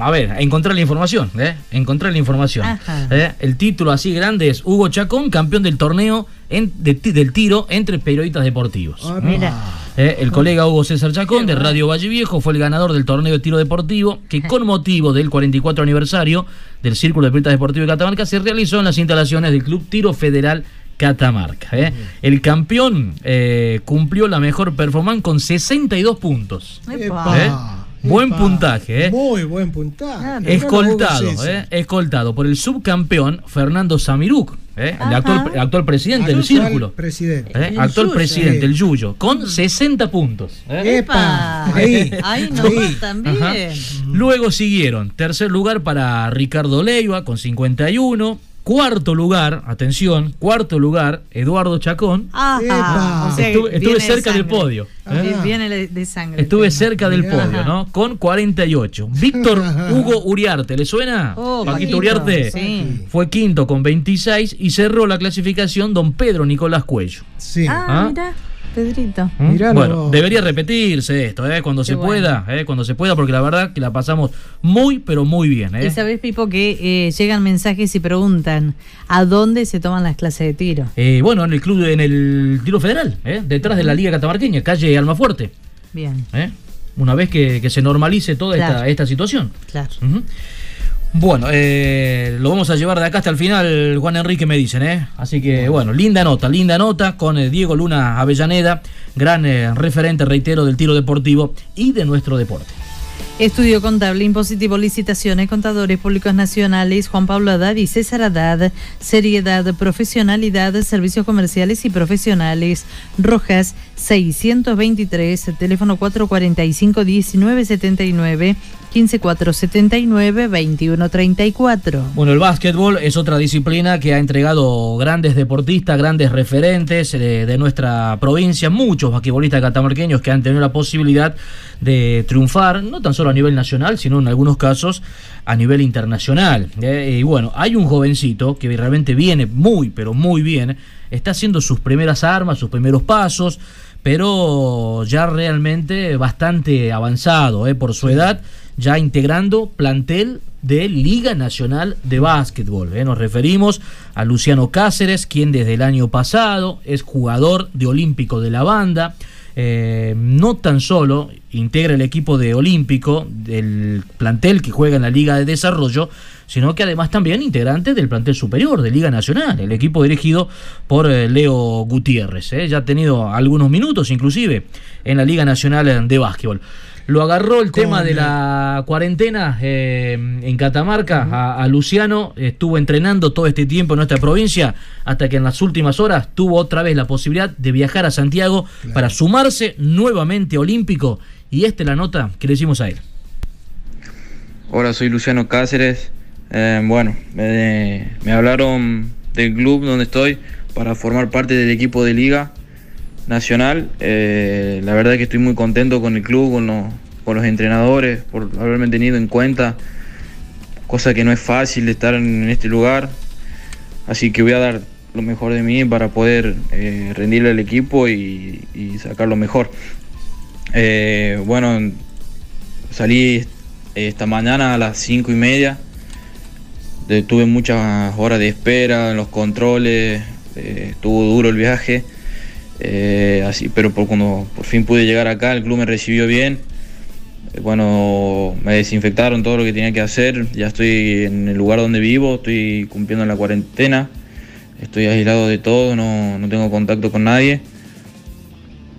a ver, encontrar la información, ¿eh? Encontrar la información. ¿eh? El título así grande es Hugo Chacón, campeón del torneo en- de ti- del tiro entre periodistas deportivos. Ah, Mira. Eh, el colega Hugo César Chacón de Radio Valle Viejo fue el ganador del torneo de tiro deportivo que con motivo del 44 aniversario del Círculo de Periodistas Deportivos de Catamarca se realizó en las instalaciones del Club Tiro Federal Catamarca. eh. El campeón eh, cumplió la mejor performance con 62 puntos. ¿eh? Buen epa. puntaje, ¿eh? Muy buen puntaje. Escoltado, Hugo César. eh, escoltado por el subcampeón Fernando Samiruk, eh, el actual, el actual presidente del Actual círculo. Presidente. eh, actual presidente, el Yuyo, con 60 puntos. eh. Epa, ahí. Ahí no también. Ajá. Luego siguieron, tercer lugar para Ricardo Leiva con 51. Cuarto lugar, atención, cuarto lugar, Eduardo Chacón. Ajá, o sea estuve estuve viene de cerca del podio. ¿eh? Vi- Viene de, sangre. Estuve cerca del Mirá. podio, ¿no? Con 48. Víctor Hugo Uriarte, ¿le suena? Oh, Paquito Paquito, Uriarte. sí. Fue quinto con 26 y cerró la clasificación don Pedro Nicolás Cuello. Sí. Ah, ¿Ah? Pedrito. ¿Mm? Bueno, debería repetirse esto, ¿eh? Cuando Qué se bueno. pueda, ¿eh? Cuando se pueda, porque la verdad que la pasamos muy, pero muy bien, ¿eh? Y sabés, Pipo, que eh, llegan mensajes y preguntan a dónde se toman las clases de tiro. Eh, bueno, en el club, en el tiro federal, ¿eh? detrás de la Liga Catamarqueña, calle Almafuerte. Bien, ¿eh? Una vez que, que se normalice toda esta, Claro. esta situación. claro. Bueno, eh, lo vamos a llevar de acá hasta el final, Juan Enrique, me dicen, ¿eh? Así que, bueno, linda nota, linda nota con eh, Diego Luna Avellaneda, gran eh, referente, reitero, del tiro deportivo y de nuestro deporte. Estudio contable, impositivo, licitaciones, contadores públicos nacionales, Juan Pablo Haddad y César Haddad, seriedad, profesionalidad, servicios comerciales y profesionales. Rojas 623, teléfono 445-1979, 15 479 2134. Bueno, el básquetbol es otra disciplina que ha entregado grandes deportistas, grandes referentes de, de nuestra provincia, muchos basquetbolistas catamarqueños que han tenido la posibilidad de triunfar, no tan solo a nivel nacional, sino en algunos casos a nivel internacional. Eh, y bueno, hay un jovencito que realmente viene muy, pero muy bien, está haciendo sus primeras armas, sus primeros pasos, pero ya realmente bastante avanzado eh, por su edad, ya integrando plantel de Liga Nacional de Básquetbol. eh. Nos referimos a Luciano Cáceres, quien desde el año pasado es jugador de Olímpico de la banda. Eh, no tan solo integra el equipo de Olímpico del plantel que juega en la Liga de Desarrollo, sino que además también integrante del plantel superior de Liga Nacional, el equipo dirigido por eh, Leo Gutiérrez. Ya ha tenido algunos minutos inclusive en la Liga Nacional de Básquetbol. Lo agarró el tema de la cuarentena eh, en Catamarca a, a Luciano, estuvo entrenando todo este tiempo en nuestra provincia hasta que en las últimas horas tuvo otra vez la posibilidad de viajar a Santiago para sumarse nuevamente a Olímpico. Y esta es la nota que le hicimos a él. Hola, soy Luciano Cáceres. Eh, bueno, me hablaron del club donde estoy para formar parte del equipo de liga nacional. Eh, la verdad que estoy muy contento con el club, con los, con los entrenadores, por haberme tenido en cuenta, cosa que no es fácil de estar en este lugar. Así que voy a dar lo mejor de mí para poder eh, rendirle al equipo y, sacar lo mejor. Eh, bueno, salí esta mañana a las cinco y media. Tuve muchas horas de espera en los controles, estuvo duro el viaje. Eh, así, pero por cuando por fin pude llegar acá, el club me recibió bien. Eh, Bueno, me desinfectaron todo lo que tenía que hacer. Ya estoy en el lugar donde vivo, estoy cumpliendo la cuarentena. Estoy aislado de todo, no, no tengo contacto con nadie.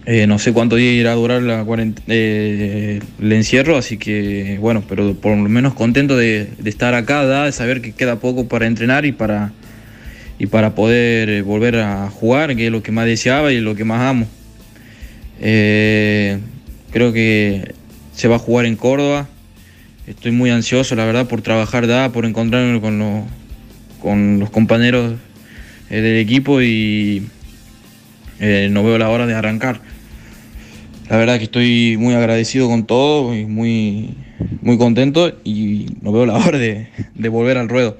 Eh, no sé cuánto día irá a durar la el encierro, así que bueno, pero por lo menos contento de, estar acá, de saber que queda poco para entrenar y para, y para poder eh, volver a jugar, que es lo que más deseaba y lo que más amo. Eh, creo que se va a jugar en Córdoba. Estoy muy ansioso, la verdad, por trabajar, ¿da? por encontrarme con, los- compañeros eh, del equipo y no veo la hora de arrancar. La verdad que estoy muy agradecido con todo y muy, muy contento y no veo la hora de volver al ruedo.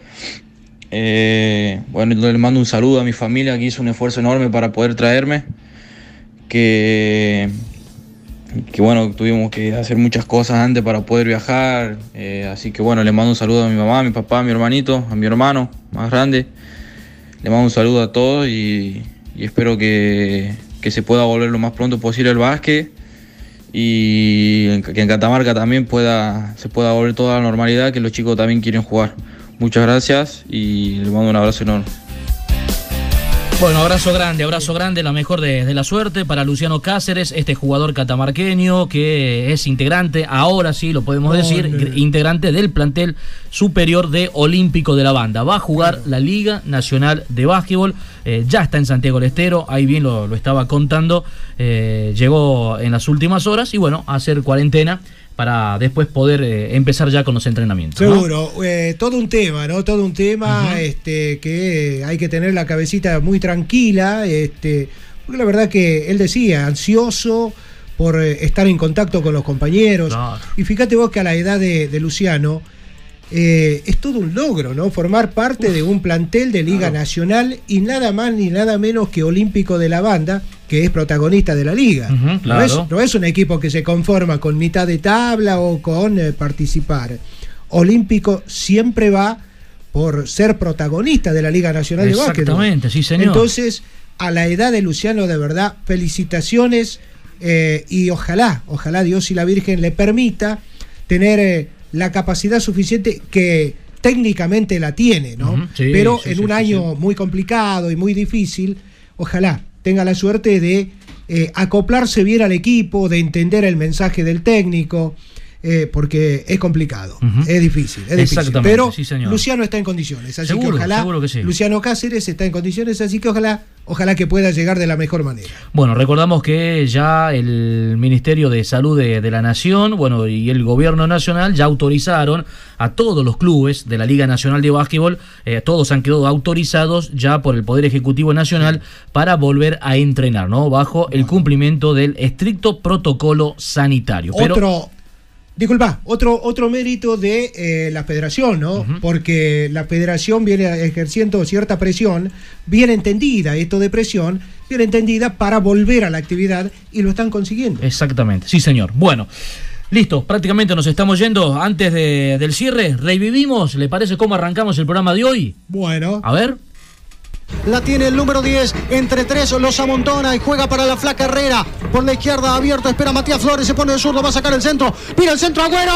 Eh, bueno, entonces le mando un saludo a mi familia que hizo un esfuerzo enorme para poder traerme. Que, bueno, tuvimos que hacer muchas cosas antes para poder viajar. eh, así que bueno, le mando un saludo a mi mamá, a mi papá, a mi hermanito, a mi hermano más grande. Le mando un saludo a todos y, espero que, se pueda volver lo más pronto posible el básquet y que en Catamarca también se pueda volver toda la normalidad, que los chicos también quieren jugar. Muchas gracias y les mando un abrazo enorme. Bueno, abrazo grande, abrazo grande, la mejor de, de la suerte para Luciano Cáceres, este jugador catamarqueño que es integrante, ahora sí lo podemos decir, gr- integrante del plantel superior de Olímpico de la Banda. Va a jugar la Liga Nacional de Básquetbol, eh, ya está en Santiago del Estero, ahí bien lo, lo estaba contando, eh, llegó en las últimas horas y bueno, a hacer cuarentena para después poder eh, empezar ya con los entrenamientos. ¿no? Seguro, eh, todo un tema, ¿no? Todo un tema este, que hay que tener la cabecita muy tranquila, este, porque la verdad que él decía, ansioso por eh, estar en contacto con los compañeros. Y fíjate vos que a la edad de, de Luciano eh, es todo un logro, ¿no? Formar parte de un plantel de Liga Nacional y nada más ni nada menos que Olímpico de la Banda, que es protagonista de la liga. No, es, claro. no es un equipo que se conforma con mitad de tabla o con eh, participar. Olímpico siempre va por ser protagonista de la Liga Nacional de Básquet. Exactamente, sí, señor. Entonces, a la edad de Luciano, de verdad, felicitaciones eh, y ojalá, ojalá Dios y la Virgen le permita tener la capacidad suficiente que técnicamente la tiene, ¿no? Sí, Pero sí, en sí, un año muy complicado y muy difícil, ojalá tenga la suerte de eh, acoplarse bien al equipo, de entender el mensaje del técnico, eh, porque es complicado, es difícil, es difícil. Pero sí, señor. Luciano está en condiciones, así Seguro, que ojalá que sí. Luciano Cáceres está en condiciones, así que ojalá, ojalá que pueda llegar de la mejor manera. Bueno, recordamos que ya el Ministerio de Salud de, de la Nación, bueno, y el Gobierno Nacional ya autorizaron a todos los clubes de la Liga Nacional de Básquetbol, eh, todos han quedado autorizados ya por el Poder Ejecutivo Nacional para volver a entrenar, ¿no? Bajo el cumplimiento del estricto protocolo sanitario. Pero, Otro, disculpa, otro, otro mérito de eh, la federación, ¿no? Porque la federación viene ejerciendo cierta presión, bien entendida, esto de presión, bien entendida para volver a la actividad y lo están consiguiendo. Exactamente, sí señor. Bueno, listo, prácticamente nos estamos yendo. Antes de- del cierre, revivimos, ¿le parece cómo arrancamos el programa de hoy? Bueno. A ver. La tiene el número 10. Entre tres los amontona y juega para la flaca Herrera. Por la izquierda abierto. Espera Matías Flores. Se pone el zurdo. Va a sacar el centro. Mira el centro. Agüero.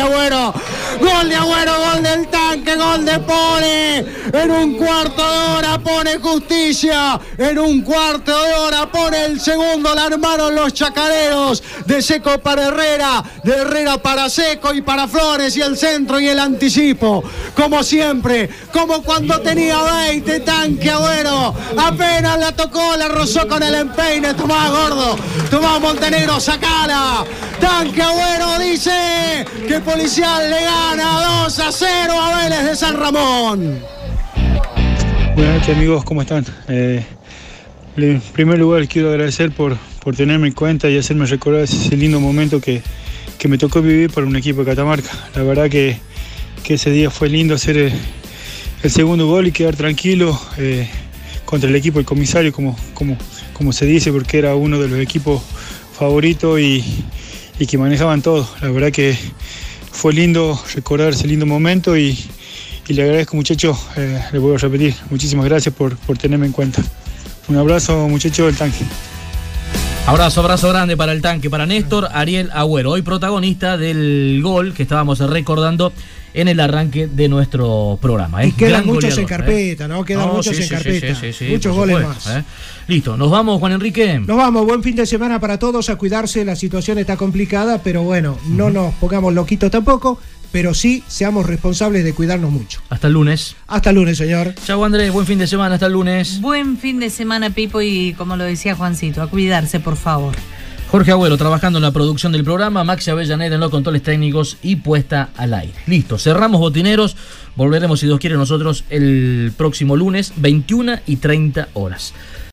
Agüero. Gol de Agüero, gol del tanque, gol de Pone. En un cuarto de hora pone justicia. En un cuarto de hora pone el segundo. La armaron los chacareros. De Seco para Herrera. De Herrera para Seco y para Flores. Y el centro y el anticipo. Como siempre. Como cuando tenía 20 tanque Agüero. Apenas la tocó, la rozó con el empeine. Tomá, gordo. Tomá, Montenegro, sacala. Tanque Agüero dice que Policial le gana 2 a 0 a Vélez de San Ramón. Buenas noches amigos, ¿cómo están? Eh, en primer lugar quiero agradecer por, por tenerme en cuenta y hacerme recordar ese lindo momento que, que me tocó vivir por un equipo de Catamarca. La verdad que, que ese día fue lindo hacer el, segundo gol y quedar tranquilo eh, contra el equipo del comisario, como, como, como se dice, porque era uno de los equipos favoritos y, y que manejaban todo. La verdad que fue lindo recordar ese lindo momento y, le agradezco muchachos, eh, le vuelvo a repetir, muchísimas gracias por, por tenerme en cuenta. Un abrazo muchachos del tanque. Abrazo, abrazo grande para el tanque, para Néstor Ariel Agüero, hoy protagonista del gol que estábamos recordando en el arranque de nuestro programa. ¿eh? Y quedan Gran muchos en ¿eh? carpeta, ¿no? Quedan No, muchos sí, en sí, carpeta. sí, sí, sí, muchos goles supuesto, más. ¿eh? Listo, nos vamos, Juan Enrique. Nos vamos, buen fin de semana para todos, a cuidarse, la situación está complicada, pero bueno, no nos pongamos loquitos tampoco, pero sí seamos responsables de cuidarnos mucho. Hasta el lunes. Hasta el lunes, señor. Chau, Andrés, buen fin de semana, hasta el lunes. Buen fin de semana, Pipo, y como lo decía Juancito, a cuidarse, por favor. Jorge Agüero trabajando en la producción del programa, Maxi Avellaneda en los controles técnicos y puesta al aire. Listo, cerramos botineros, volveremos si Dios quiere nosotros el próximo lunes, 21 y 30 horas.